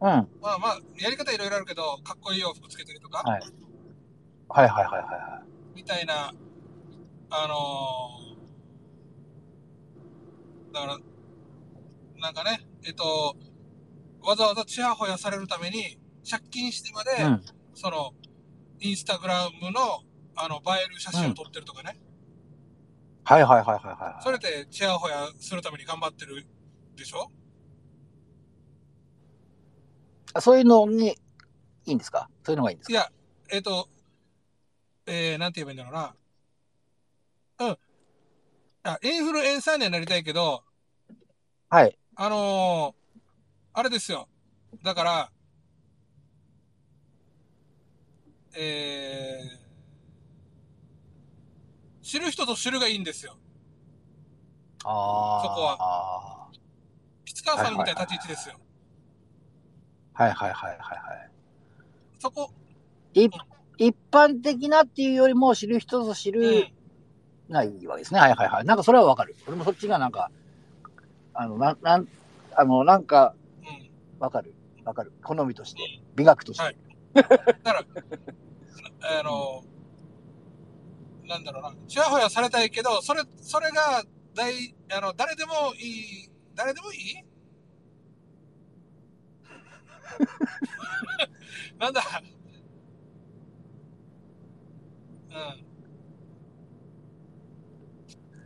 うん。はいまあまあ、やり方いろいろあるけど、かっこいい洋服つけてるとか、はいはいはいはみたいな、あのーだから、なんかね、えっと、わざわざチヤホヤされるために、借金してまで、い。うん。その、インスタグラムの、あの、映える写真を撮ってるとかね、はいはいはいはいはい。それでチヤホヤするために頑張ってるでしょ？あそういうのにいいんですか？そういうのがいいんですか？いや、えっ、と、えー、なんて言えばいいんだろうな。うん。あ、インフルエンサーにはなりたいけど、はい。あのーあれですよ。だから、えー、知る人ぞ知るがいいんですよ。ああ。そこはは。吉川さんみたいな立ち位置ですよ。はいはいはいはいはい。そこ、一一般的なっていうよりも知る人ぞ知うんる。がいいわけですね。はいはいはい。なんかそれはわかる。俺もそっちがなんか、あの、なん、なん、あの、なんかうん。わかる。わかる。好みとして。美学として。はいだから、*laughs* あの、なんだろうな、ちやほやされたいけど、それ、それが、大、あの、誰でもいい、誰でもいい？*laughs* なんだ？うん。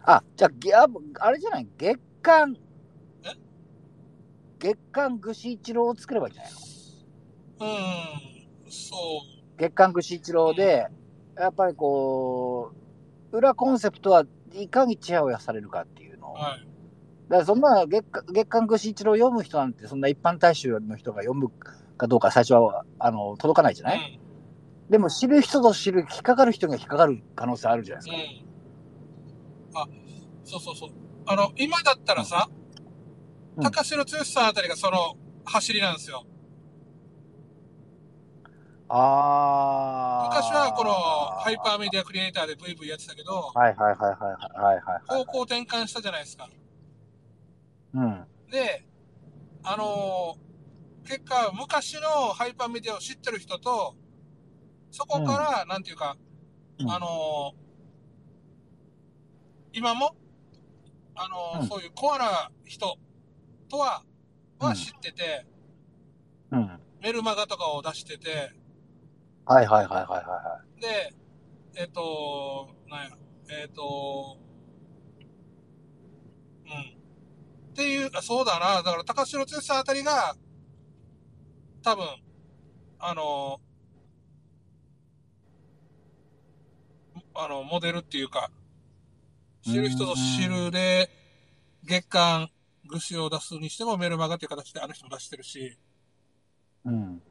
あ、じゃあ、ギャあれじゃない？月刊え、月刊ぐし一郎を作ればいいんじゃないの？うん、そ月刊ぐし一郎で、やっぱりこう、裏コンセプトはいかにチヤホヤされるかっていうのを。う、はい。だからそんな月刊月刊ぐし一郎を読む人なんて、そんな一般大衆の人が読むかどうか最初はあの届かないじゃない、でも知る人ぞ知る、引っかかる人が引っかかる可能性あるじゃないですうん。か。うん。あ、そうそうそう。あの、今だったらさ、うん高城剛さんあたりがその走りなんですよ。ああ。昔はこのハイパーメディアクリエイターで VV やってたけど、はいはいはいはいはいはいはい。方向転換したじゃないですか。うん。で、あのー結果、昔のハイパーメディアを知ってる人と、そこから、なんていうか、うん。あのー今も、あのーうん。そういうコアな人とは、は知ってて、うん。メルマガとかを出してて、はいはいはいはいはで、えっ、と、なんや、えっ、と、うん。っていう、あそうだな、だから高城剛さんあたりが、多分、あの、あの、モデルっていうか、知る人ぞ知るで、月間、具志を出すにしてもメルマガっていう形であの人も出してるし、い。うん。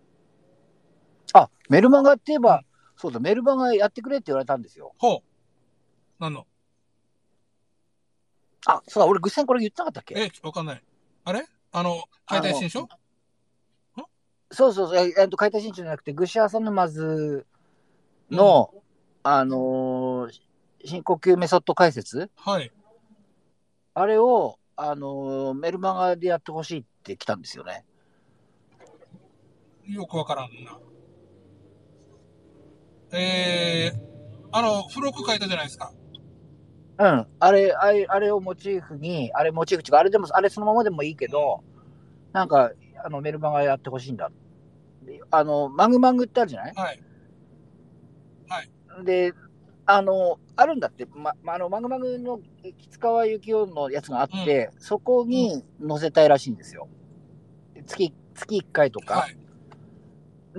あ、メルマガって言えば、そうだ、メルマガやってくれって言われたんですよ。ほう。なんの？あ、そうだ、俺、ぐっさんこれ言ってなかったっけ？え、わかんない。あれ？あの、解体新書？そうそうそう、ええっと、解体新書じゃなくて、グシアさんのまずの、あのー深呼吸メソッド解説？はい。あれを、あのーメルマガでやってほしいって来たんですよね。よくわからんな。えー、あの、付録書いたじゃないですか。うん。あれ、あれあれをモチーフに、あれモチーフっていうか、あれでも、あれそのままでもいいけど、なんか、あの、メルマガやってほしいんだ。であの、マグマグってあるじゃないはい。で、あの、あるんだって、ま、まあの、マグマグの吉川幸雄のやつがあって、そこに載せたいらしいんですよ。月、月1回とか。はい。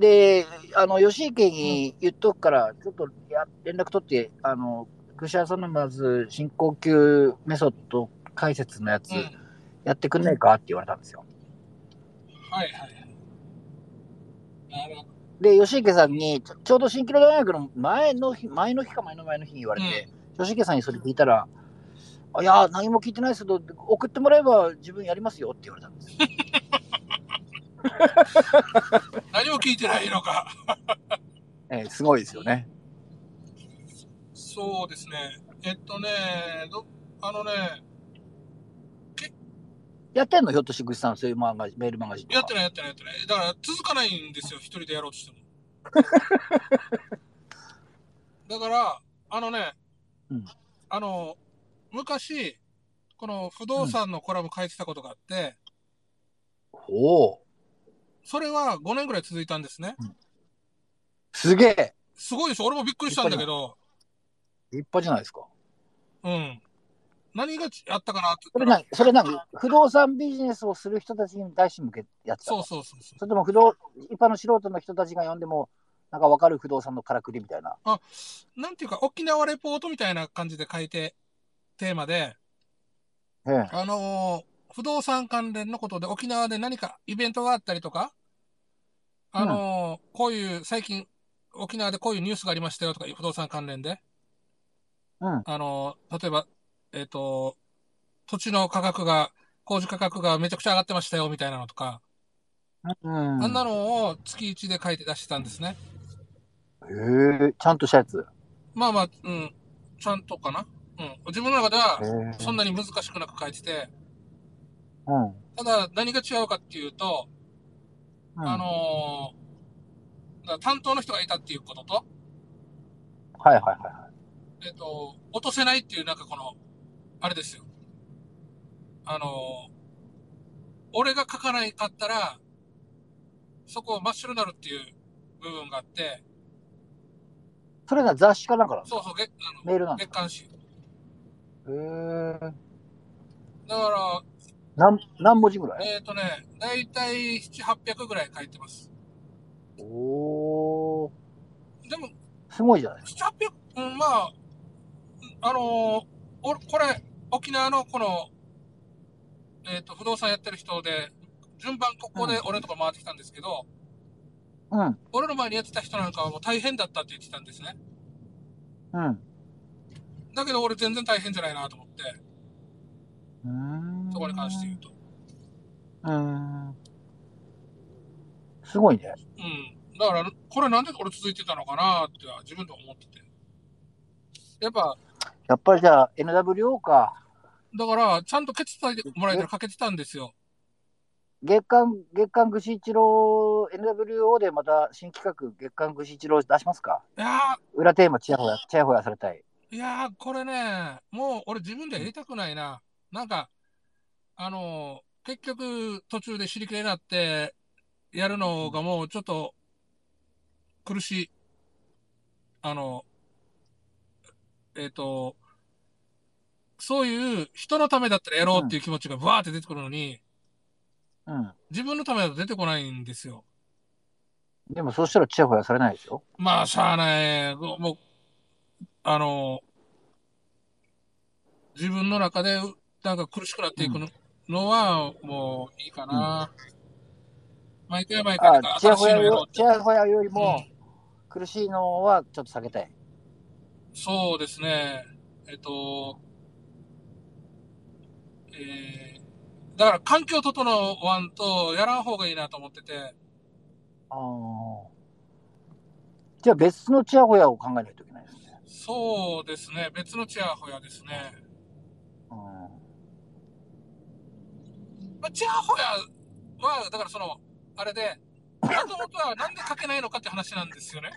で、あの、吉池に言っとくから、ちょっとや連絡取って、あの、串屋さんのまず深呼吸メソッド解説のやつうん。やってくんないかって言われたんですよ。はいはい。なるほど。で、吉池さんに、ちょうど新キロ大学の前の日、前の日か前の前の日に言われて、吉池さんにそれ聞いたら、あいや、何も聞いてないですけど、送ってもらえば自分やりますよって言われたんですよ。*laughs* 何も聞いてないのか。*laughs* えーすごいですよね。そうですね。えっとね、ど、あのね、やってんの？ひょっとしてぐしさん、そういうマガジメールマガジン。やってないやってないやってない。だから続かないんですよ、一人でやろうとしても。*laughs* だから、あのね、うんあの、昔、この不動産のコラム書いてたことがあって、おおそれは5年ぐらい続いたんですね。すげえすごいでしょ？俺もびっくりしたんだけど、立派じゃないですか。うん。何があったかなってそれ何それ何不動産ビジネスをする人たちに対して向けてやってたのそうそうそうそう。それとも不動、一般の素人の人たちが読んでも、なんかわかる不動産のからくりみたいな。なんていうか、沖縄レポートみたいな感じで書いて、テーマで、ええ。あのー不動産関連のことで沖縄で何かイベントがあったりとか、あのーこういう、最近、沖縄でこういうニュースがありましたよとか、不動産関連で、うん。あのー例えば、えっ、と、土地の価格が、工事価格がめちゃくちゃ上がってましたよみたいなのとか、うん。あんなのを月1で書いて出してたんですね。へえ、ちゃんとしたやつ。まあまあ、うん、ちゃんとかな。うん。自分の中では。そんなに難しくなく書いてて、うん。ただ何が違うかっていうと、うんあのー担当の人がいたっていうことと、はいはいはいはい。えっ、と、落とせないっていうなんかこの、あれですよ。あのー俺が書かないかったら、そこを真っ白になるっていう部分があって、それが雑誌かなんかなのそうそう、月あのメールなんだ月。刊誌。へえ。だから、何、何文字ぐらい？えっ、とね、だいたい7、800ぐらい書いてます。おー。でも、すごいじゃないです7、800、うん、まあ、あのー俺、これ、沖縄のこの、えっ、と、不動産やってる人で、順番ここで俺のとこ回ってきたんですけど、か。うん。俺の前にやってた人なんかはもう大変だったって言ってたんですね。うん。だけど俺全然大変じゃないなと思って、うーん。そこに関して言うと。うーん。すごいね。うん。だから、これなんでこれ続いてたのかなっては自分でも思ってて。やっぱ、やっぱりじゃあ NWO か。だから、ちゃんとケツ叩いてもらえたらかけてたんですよ。月刊、月刊ぐし一郎、NWO でまた新企画、月刊ぐし一郎出しますか？いや裏テーマ、ちやほや、ちやほやされたい。ー、いやー、これね、もう俺自分でやりたくないな。なんか、あの結局途中で知りきれになって、やるのがもうちょっと苦しい。あの、えっ、と、そういう人のためだったらやろうっていう気持ちがブワーって出てくるのに、うん。自分のためだと出てこないんですよ。でもそうしたらチヤホヤされないですよ。まあ、しゃあない。もう、あの、自分の中でなんか苦しくなっていくの,、のは、もういいかな。毎回毎回なんかあ、チヤ新しいのやろうホヤよ、チヤホヤよりも苦しいのはちょっと避けたい。そうですね。えっと、えー、だから環境整わんとやらん方がいいなと思ってて、ああ。じゃあ別のチヤホヤを考えないといけないですね。そうですね。別のチヤホヤですね。うん。まあ、チヤホヤは、だからその、あれで、もともとはなんで書けないのかって話なんですよね。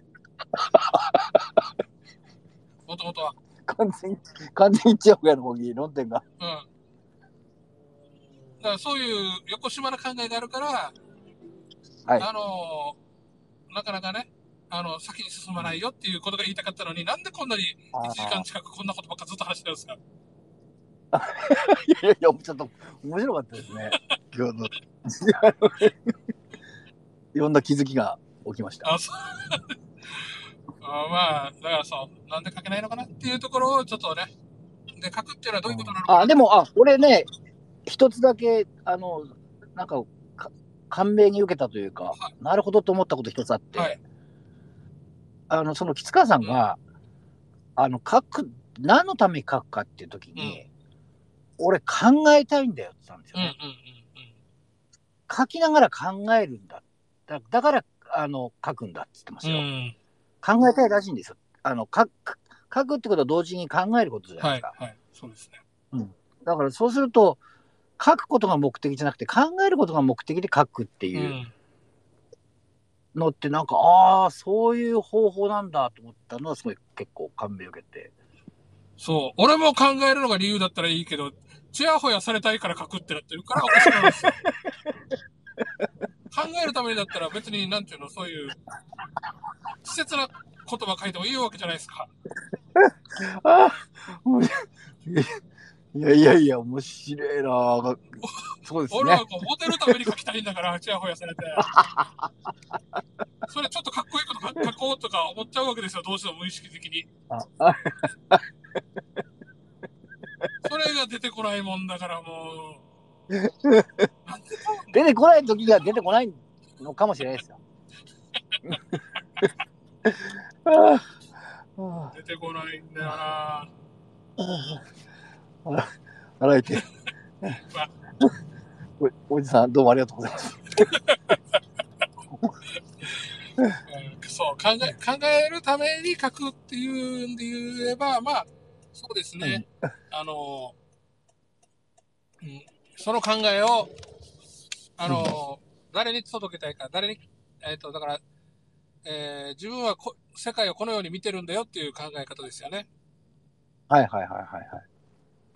もともとは。完全に、完全にチヤホヤの方に論点が。うん。だからそういう横島な考えがあるから、はいあのなかなかね、あの、先に進まないよっていうことが言いたかったのに、なんでこんなに1時間近くこんなことばっかずっと話してるんですか？*laughs* いやいやいや、ちょっと面白かったですね。*laughs* *laughs* いろんな気づきが起きました。あ、そう。あまあ、だからそう、なんで書けないのかなっていうところをちょっとね、で、書くっていうのはどういうことなのかなあ、でも、あ、俺ね、一つだけ、あの、なんか、か感銘に受けたというか、はなるほどと思ったこと一つあって、はい。あの、その吉川さんが、あの、書く、何のために書くかっていう時に、俺考えたいんだよって言ったんですようんうんね。うん書きながら考えるんだ。だだから、あの、書くんだって言ってますうん。うよ。ん。考えたいらしいんですよ。あの、書く、書くってことは同時に考えることじゃないはい、ですか。はい。そうですね。だからそうすると、書くことが目的じゃなくて、考えることが目的で書くってう。いうんのって、なんか、ああ、そういう方法なんだと思ったのは、すごい結構感銘を受けて。そう。俺も考えるのが理由だったらいいけど、ちやほやされたいから書くってなってるからおかしくなるんですよ。*laughs* 考えるためにだったら別に、なんていうの、そういう、稚拙な言葉書いてもいいわけじゃないですか。*laughs* ああ、いやいやいや、面白いなそうですね俺は。こう、モテるために書きたいんだから、ちやほやされて。それちょっとかっこいいこと書書こうとか思っちゃうわけですよ、どうしても無意識的に。それが出てこないもんだからもう。出てこない時が出てこないのかもしれないですよ。出てこないんだよな *laughs* あ洗えて。*laughs* おおじさん、どうもありがとうございます。うんそう考え、考えるために書くっていうんで言えば、まあ、そうですね。あの、うん、その考えを、あの、誰に届けたいか、誰に、えっ、と、だから、えー自分はこ世界をこのように見てるんだよっていう考え方ですよね。はいはいはいはいはい。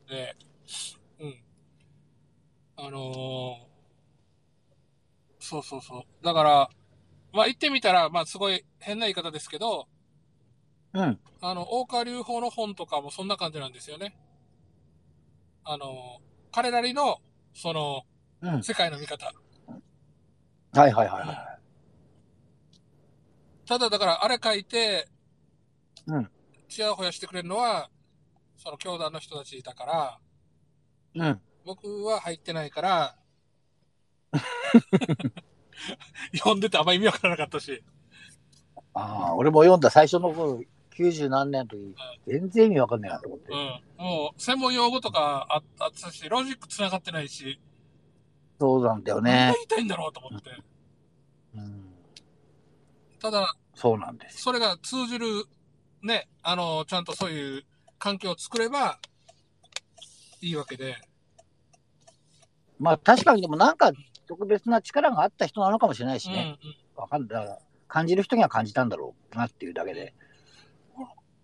で、うん。あのーそうそうそう。だから、まあ言ってみたら、まあすごい変な言い方ですけど、うん。あの、大川隆法の本とかもそんな感じなんですよね。あのー彼なりの、その、うん。世界の見方。はいはいはいはい。ただだから、あれ書いて、うん。ちやほやしてくれるのは、その教団の人たちだから、うん。僕は入ってないから、*laughs* 読んでてあんま意味わからなかったし。ああ、俺も読んだ最初の頃、90何年の時、全然意味わかんないなと思ってう。ん。もう、専門用語とかああったし、ロジック繋がってないし、そうなんだよ何がね言。いたいんだろうと思って。うん。ただ、そうなんです。それが通じる、ね、あの、ちゃんとそういう環境を作ればいいわけで。まあ確かにでもなんか特別な力があった人なのかもしれないしうん、ね。うん。わかんない。感じる人には感じたんだろうなっていうだけで。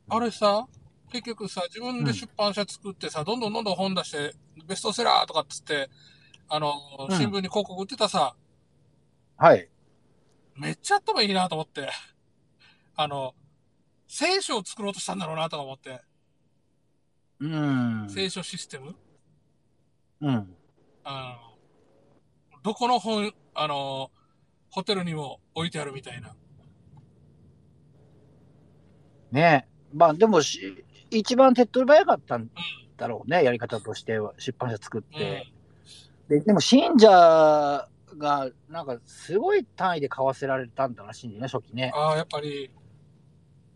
あれさ、結局さ、自分で出版社作ってさ、どんどんどんどん本出して、ベストセラーとかっつって、あの、うん新聞に広告売ってたさ、はい。めっちゃ頭いいなと思って。あの、聖書を作ろうとしたんだろうなとか思って。うん。聖書システム？うん。あのどこの本、あの、ホテルにも置いてあるみたいな。ねまあでもし、一番手っ取り早かったんだろうね、やり方としては、出版社作って。ででも信者が、なんかすごい単位で買わせられたんだらしいんだよね、初期ね。ああ、やっぱり、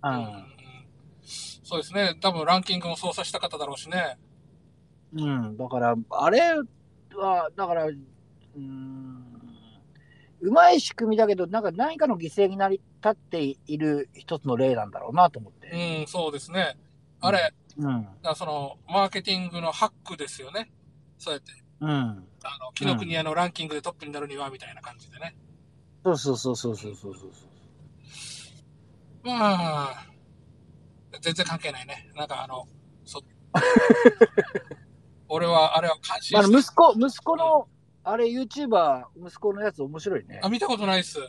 ううんん。そうですね。多分ランキングも操作した方だろうしね。うん、だから、あれは、だから、うーん、うまい仕組みだけど、なんか何かの犠牲になり立っている一つの例なんだろうなと思って。うん、そうですね。あれ、うん。その、マーケティングのハックですよね。そうやって、うん。あの、紀ノ国屋のランキングでトップになるには、みたいな感じでね。そうそうそうそうそうそうそう。まあ、全然関係ないね。なんかあの、そ、*laughs* 俺はあれは感心まあ、息子、息子の、あれ、YouTuber、息子のやつ面白いねあ、。見たことないっす。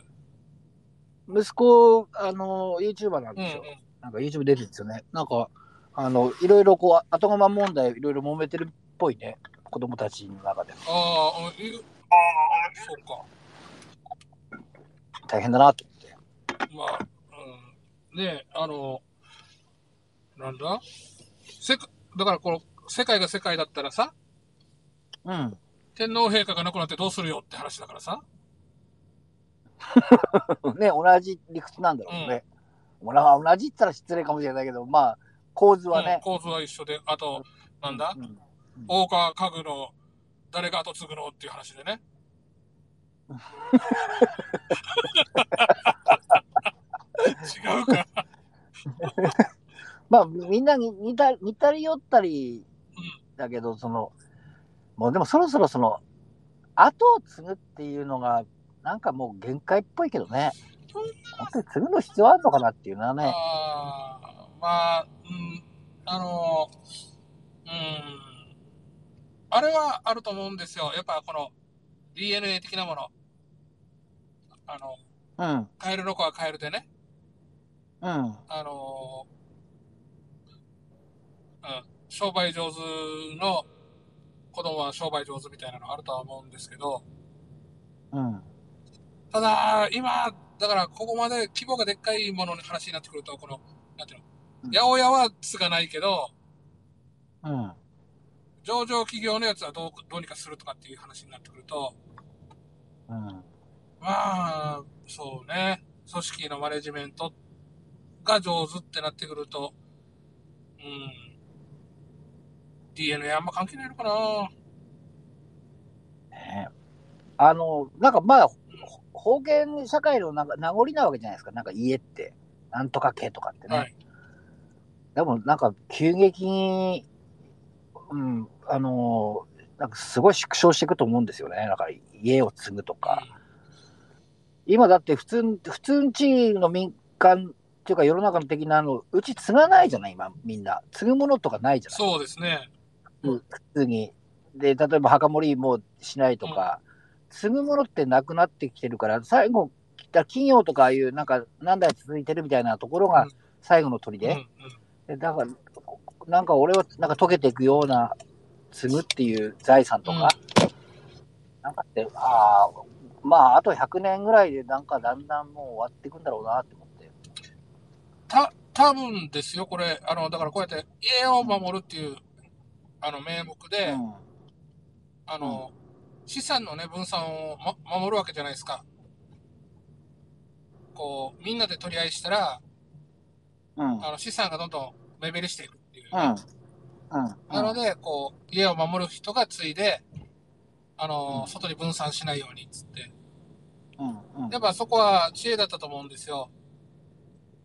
息子、あの、YouTuber なんうん、うんですよ。。なんか YouTube 出てるんですよね。なんか、あの、いろいろこう、後釜問題、いろいろ揉めてるっぽいね。子供たちの中で。ああ、ああ、そうか。大変だなと思って。まあ、うん。ねあの、なんだ？せか、だからこの、世界が世界だったらさ、うん。天皇陛下が亡くなってどうするよって話だからさ。*laughs* ね、同じ理屈なんだろうね。ほら同じって言ったら失礼かもしれないけど、まあ、構図はうんね。構図は一緒で、あと、なんだ？うん大川家具の誰が後継ぐのっていう話でね。*laughs* *laughs* 違うか。まあ、みんなに似た似たり寄ったりだけど、その、もうでもそろそろその、後を継ぐっていうのが、なんかもう限界っぽいけどね。本当に継ぐの必要あるのかなっていうのはね。あーまあ、うん、あの、うん、あれはあると思うんですよ。やっぱこの DNA 的なもの。あの、うん。カエルの子はカエルでね。うん。あの、うん、商売上手の子供は商売上手みたいなのあるとは思うんですけど、うん。ただ、今、だからここまで規模がでっかいものの話になってくると、この、なんていううんの、八百屋は継がないけど、うん。上場企業のやつはどうどうにかするとかっていう話になってくると、うん。まあ、そうね、組織のマネジメントが上手ってなってくると、うん、DNA あんま関係ないのかな？ねあの、なんかまあ、ほ封建社会のなんか名残なわけじゃないですか。なんか家って、なんとか家とかってね。はい。でもなんか急激に、うん、あの、なんかすごい縮小していくと思うんですよね。だから家を継ぐとか。今だって普通、普通の地の民間っていうか世の中の的なの、うち継がないじゃない今みんな。継ぐものとかないじゃないそうですね。普通に。で、例えば墓守りもしないとか、継ぐものってなくなってきてるから、最後、だ企業とかああいうなんか何代続いてるみたいなところがうん。最後の砦。うんうん。で。だから、なんか俺はなんか溶けていくような継ぐっていう財産とか、なんかって、ああ、まああと100年ぐらいでなんかだんだんもう終わっていくんだろうなって思って。た、多分ですよ、これ、あの、だからこうやって家を守るっていう、あの、名目で、うんあの、資産のね、分散を、ま、守るわけじゃないですか。こう、みんなで取り合いしたら、うん。あの、資産がどんどん目減りしていくっていう。うん。うん。なので、こう、家を守る人が継いで、あの、うん外に分散しないようにっつって。やっぱそこは知恵だったと思うんですよ。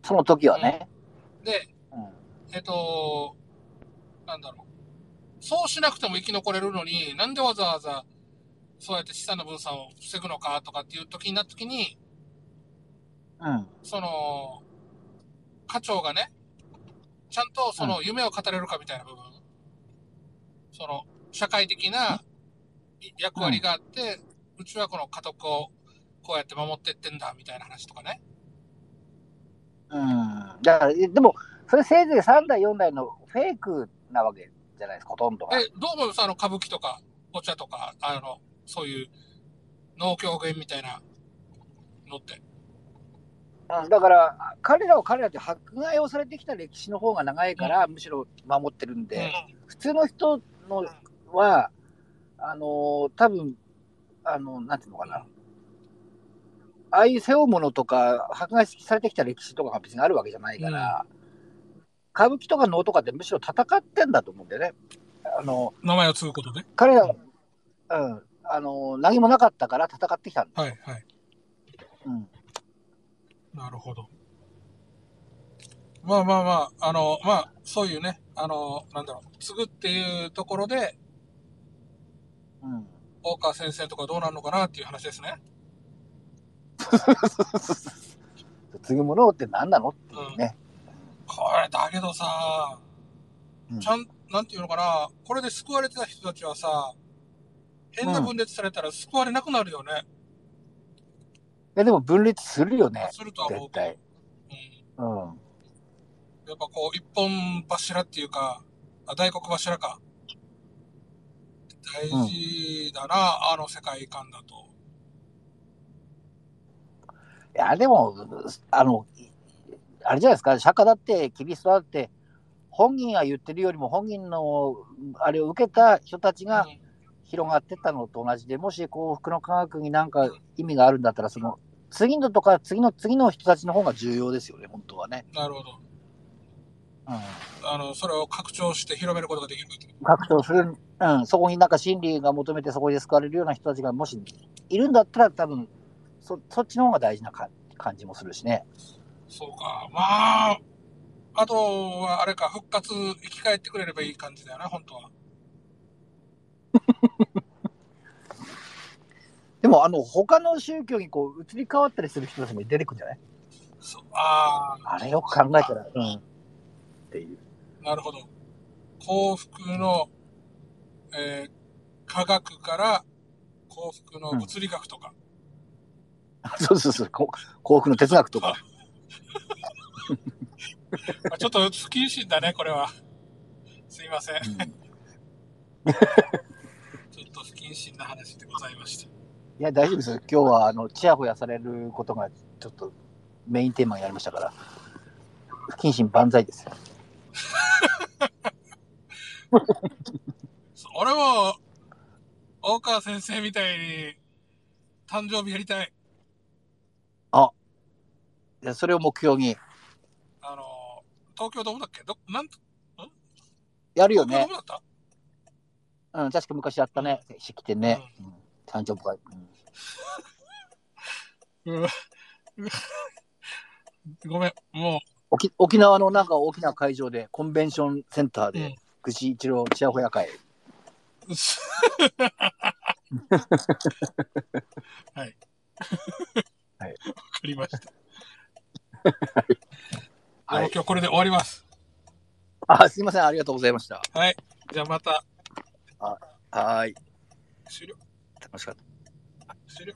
その時はね。で、うん。えっと、なんだろう。そうしなくても生き残れるのに、なんでわざわざ、そうやって資産の分散を防ぐのかとかっていう時になった時に、うん。その、課長がね、ちゃんとその夢を語れるかみたいな部分、その、社会的な、役割があって、うちはこの家督をこうやって守ってってんだみたいな話とかね。うん。だから、えでも、それせいぜい3代、4代のフェイクなわけじゃないですか、ほとんどが。え、どう思いますあの、歌舞伎とか、お茶とか、あの、そういう農協芸みたいなのって。うん、だから、彼らは彼らって迫害をされてきた歴史の方が長いから、むしろ守ってるんで、普通の人のは、あのー多分あのなんていうのかな、ああいう背負うものとか、迫害されてきた歴史とかが別にあるわけじゃないから、歌舞伎とか能とかってむしろ戦ってんだと思うんだよね。あの名前を継ぐことで？彼らは、うん、あの何もなかったから戦ってきたんだ。はい、はい。うんなるほど。まあまあまあ、あの、まあ、そういうね、あの、なんだろう、継ぐっていうところで、うん大川先生とかどうなるのかなっていう話ですね。*laughs* 継ぐものって何なのっていうね。これ、だけどさ、うんちゃん、なんていうのかな、これで救われてた人たちはさ、変な分裂されたら救われなくなるよね。いやでも分裂するよね、するとは思うけど。うん。うん。やっぱこう、一本柱っていうか、あ大黒柱か。大事だな、あの世界観だと。いや、でも、あの、あれじゃないですか、釈迦だって、キリストだって、本人が言ってるよりも、本人のあれを受けた人たちがうん広がってったのと同じで、もし幸福の科学になんか意味があるんだったら、その次のとか、次の次の人たちの方が重要ですよね、本当はね。なるほど。うん、あの、それを拡張して広めることができるって格闘する、うん、そこになんか真理が求めて、そこで救われるような人たちがもしいるんだったら、多分そそっちの方が大事なか感じもするしね。そうか。まあ、あとはあれか、復活、生き返ってくれればいい感じだよな、本当は。*laughs* でも、あの、他の宗教にこう移り変わったりする人たちも出てくるんじゃない？そうああれよく考えたら、うん。っていう。あ、なるほど。幸福の、えー科学から幸福の物理学とか。そうそうそう、こ幸福の哲学とか。ま *laughs* あちょっと不謹慎だね、これは。すいません。うん *laughs* ちょっと不謹慎な話でございました。いや、大丈夫ですよ。今日は、あの、ちやほやされることが、ちょっとメインテーマになりましたから。不謹慎万歳ですよ。*laughs* 俺も、大川先生みたいに、誕生日やりたい。いやそれを目標に、あの、東京ドームだっけ？ど、なんと、やるよね東京ドーム。だった？うん、確か昔やったね。式典ね。うん誕生日会。うんうん *laughs* ごめん、も沖沖縄のなんか大きな会場で、コンベンションセンターうんで、串一郎ちやほや会。*laughs* はい。はい *laughs* わかりました。*laughs* はい今日これで終わります。あ、すいません。ありがとうございました。はい。じゃあまた、はーい。終了。楽しかった。終了。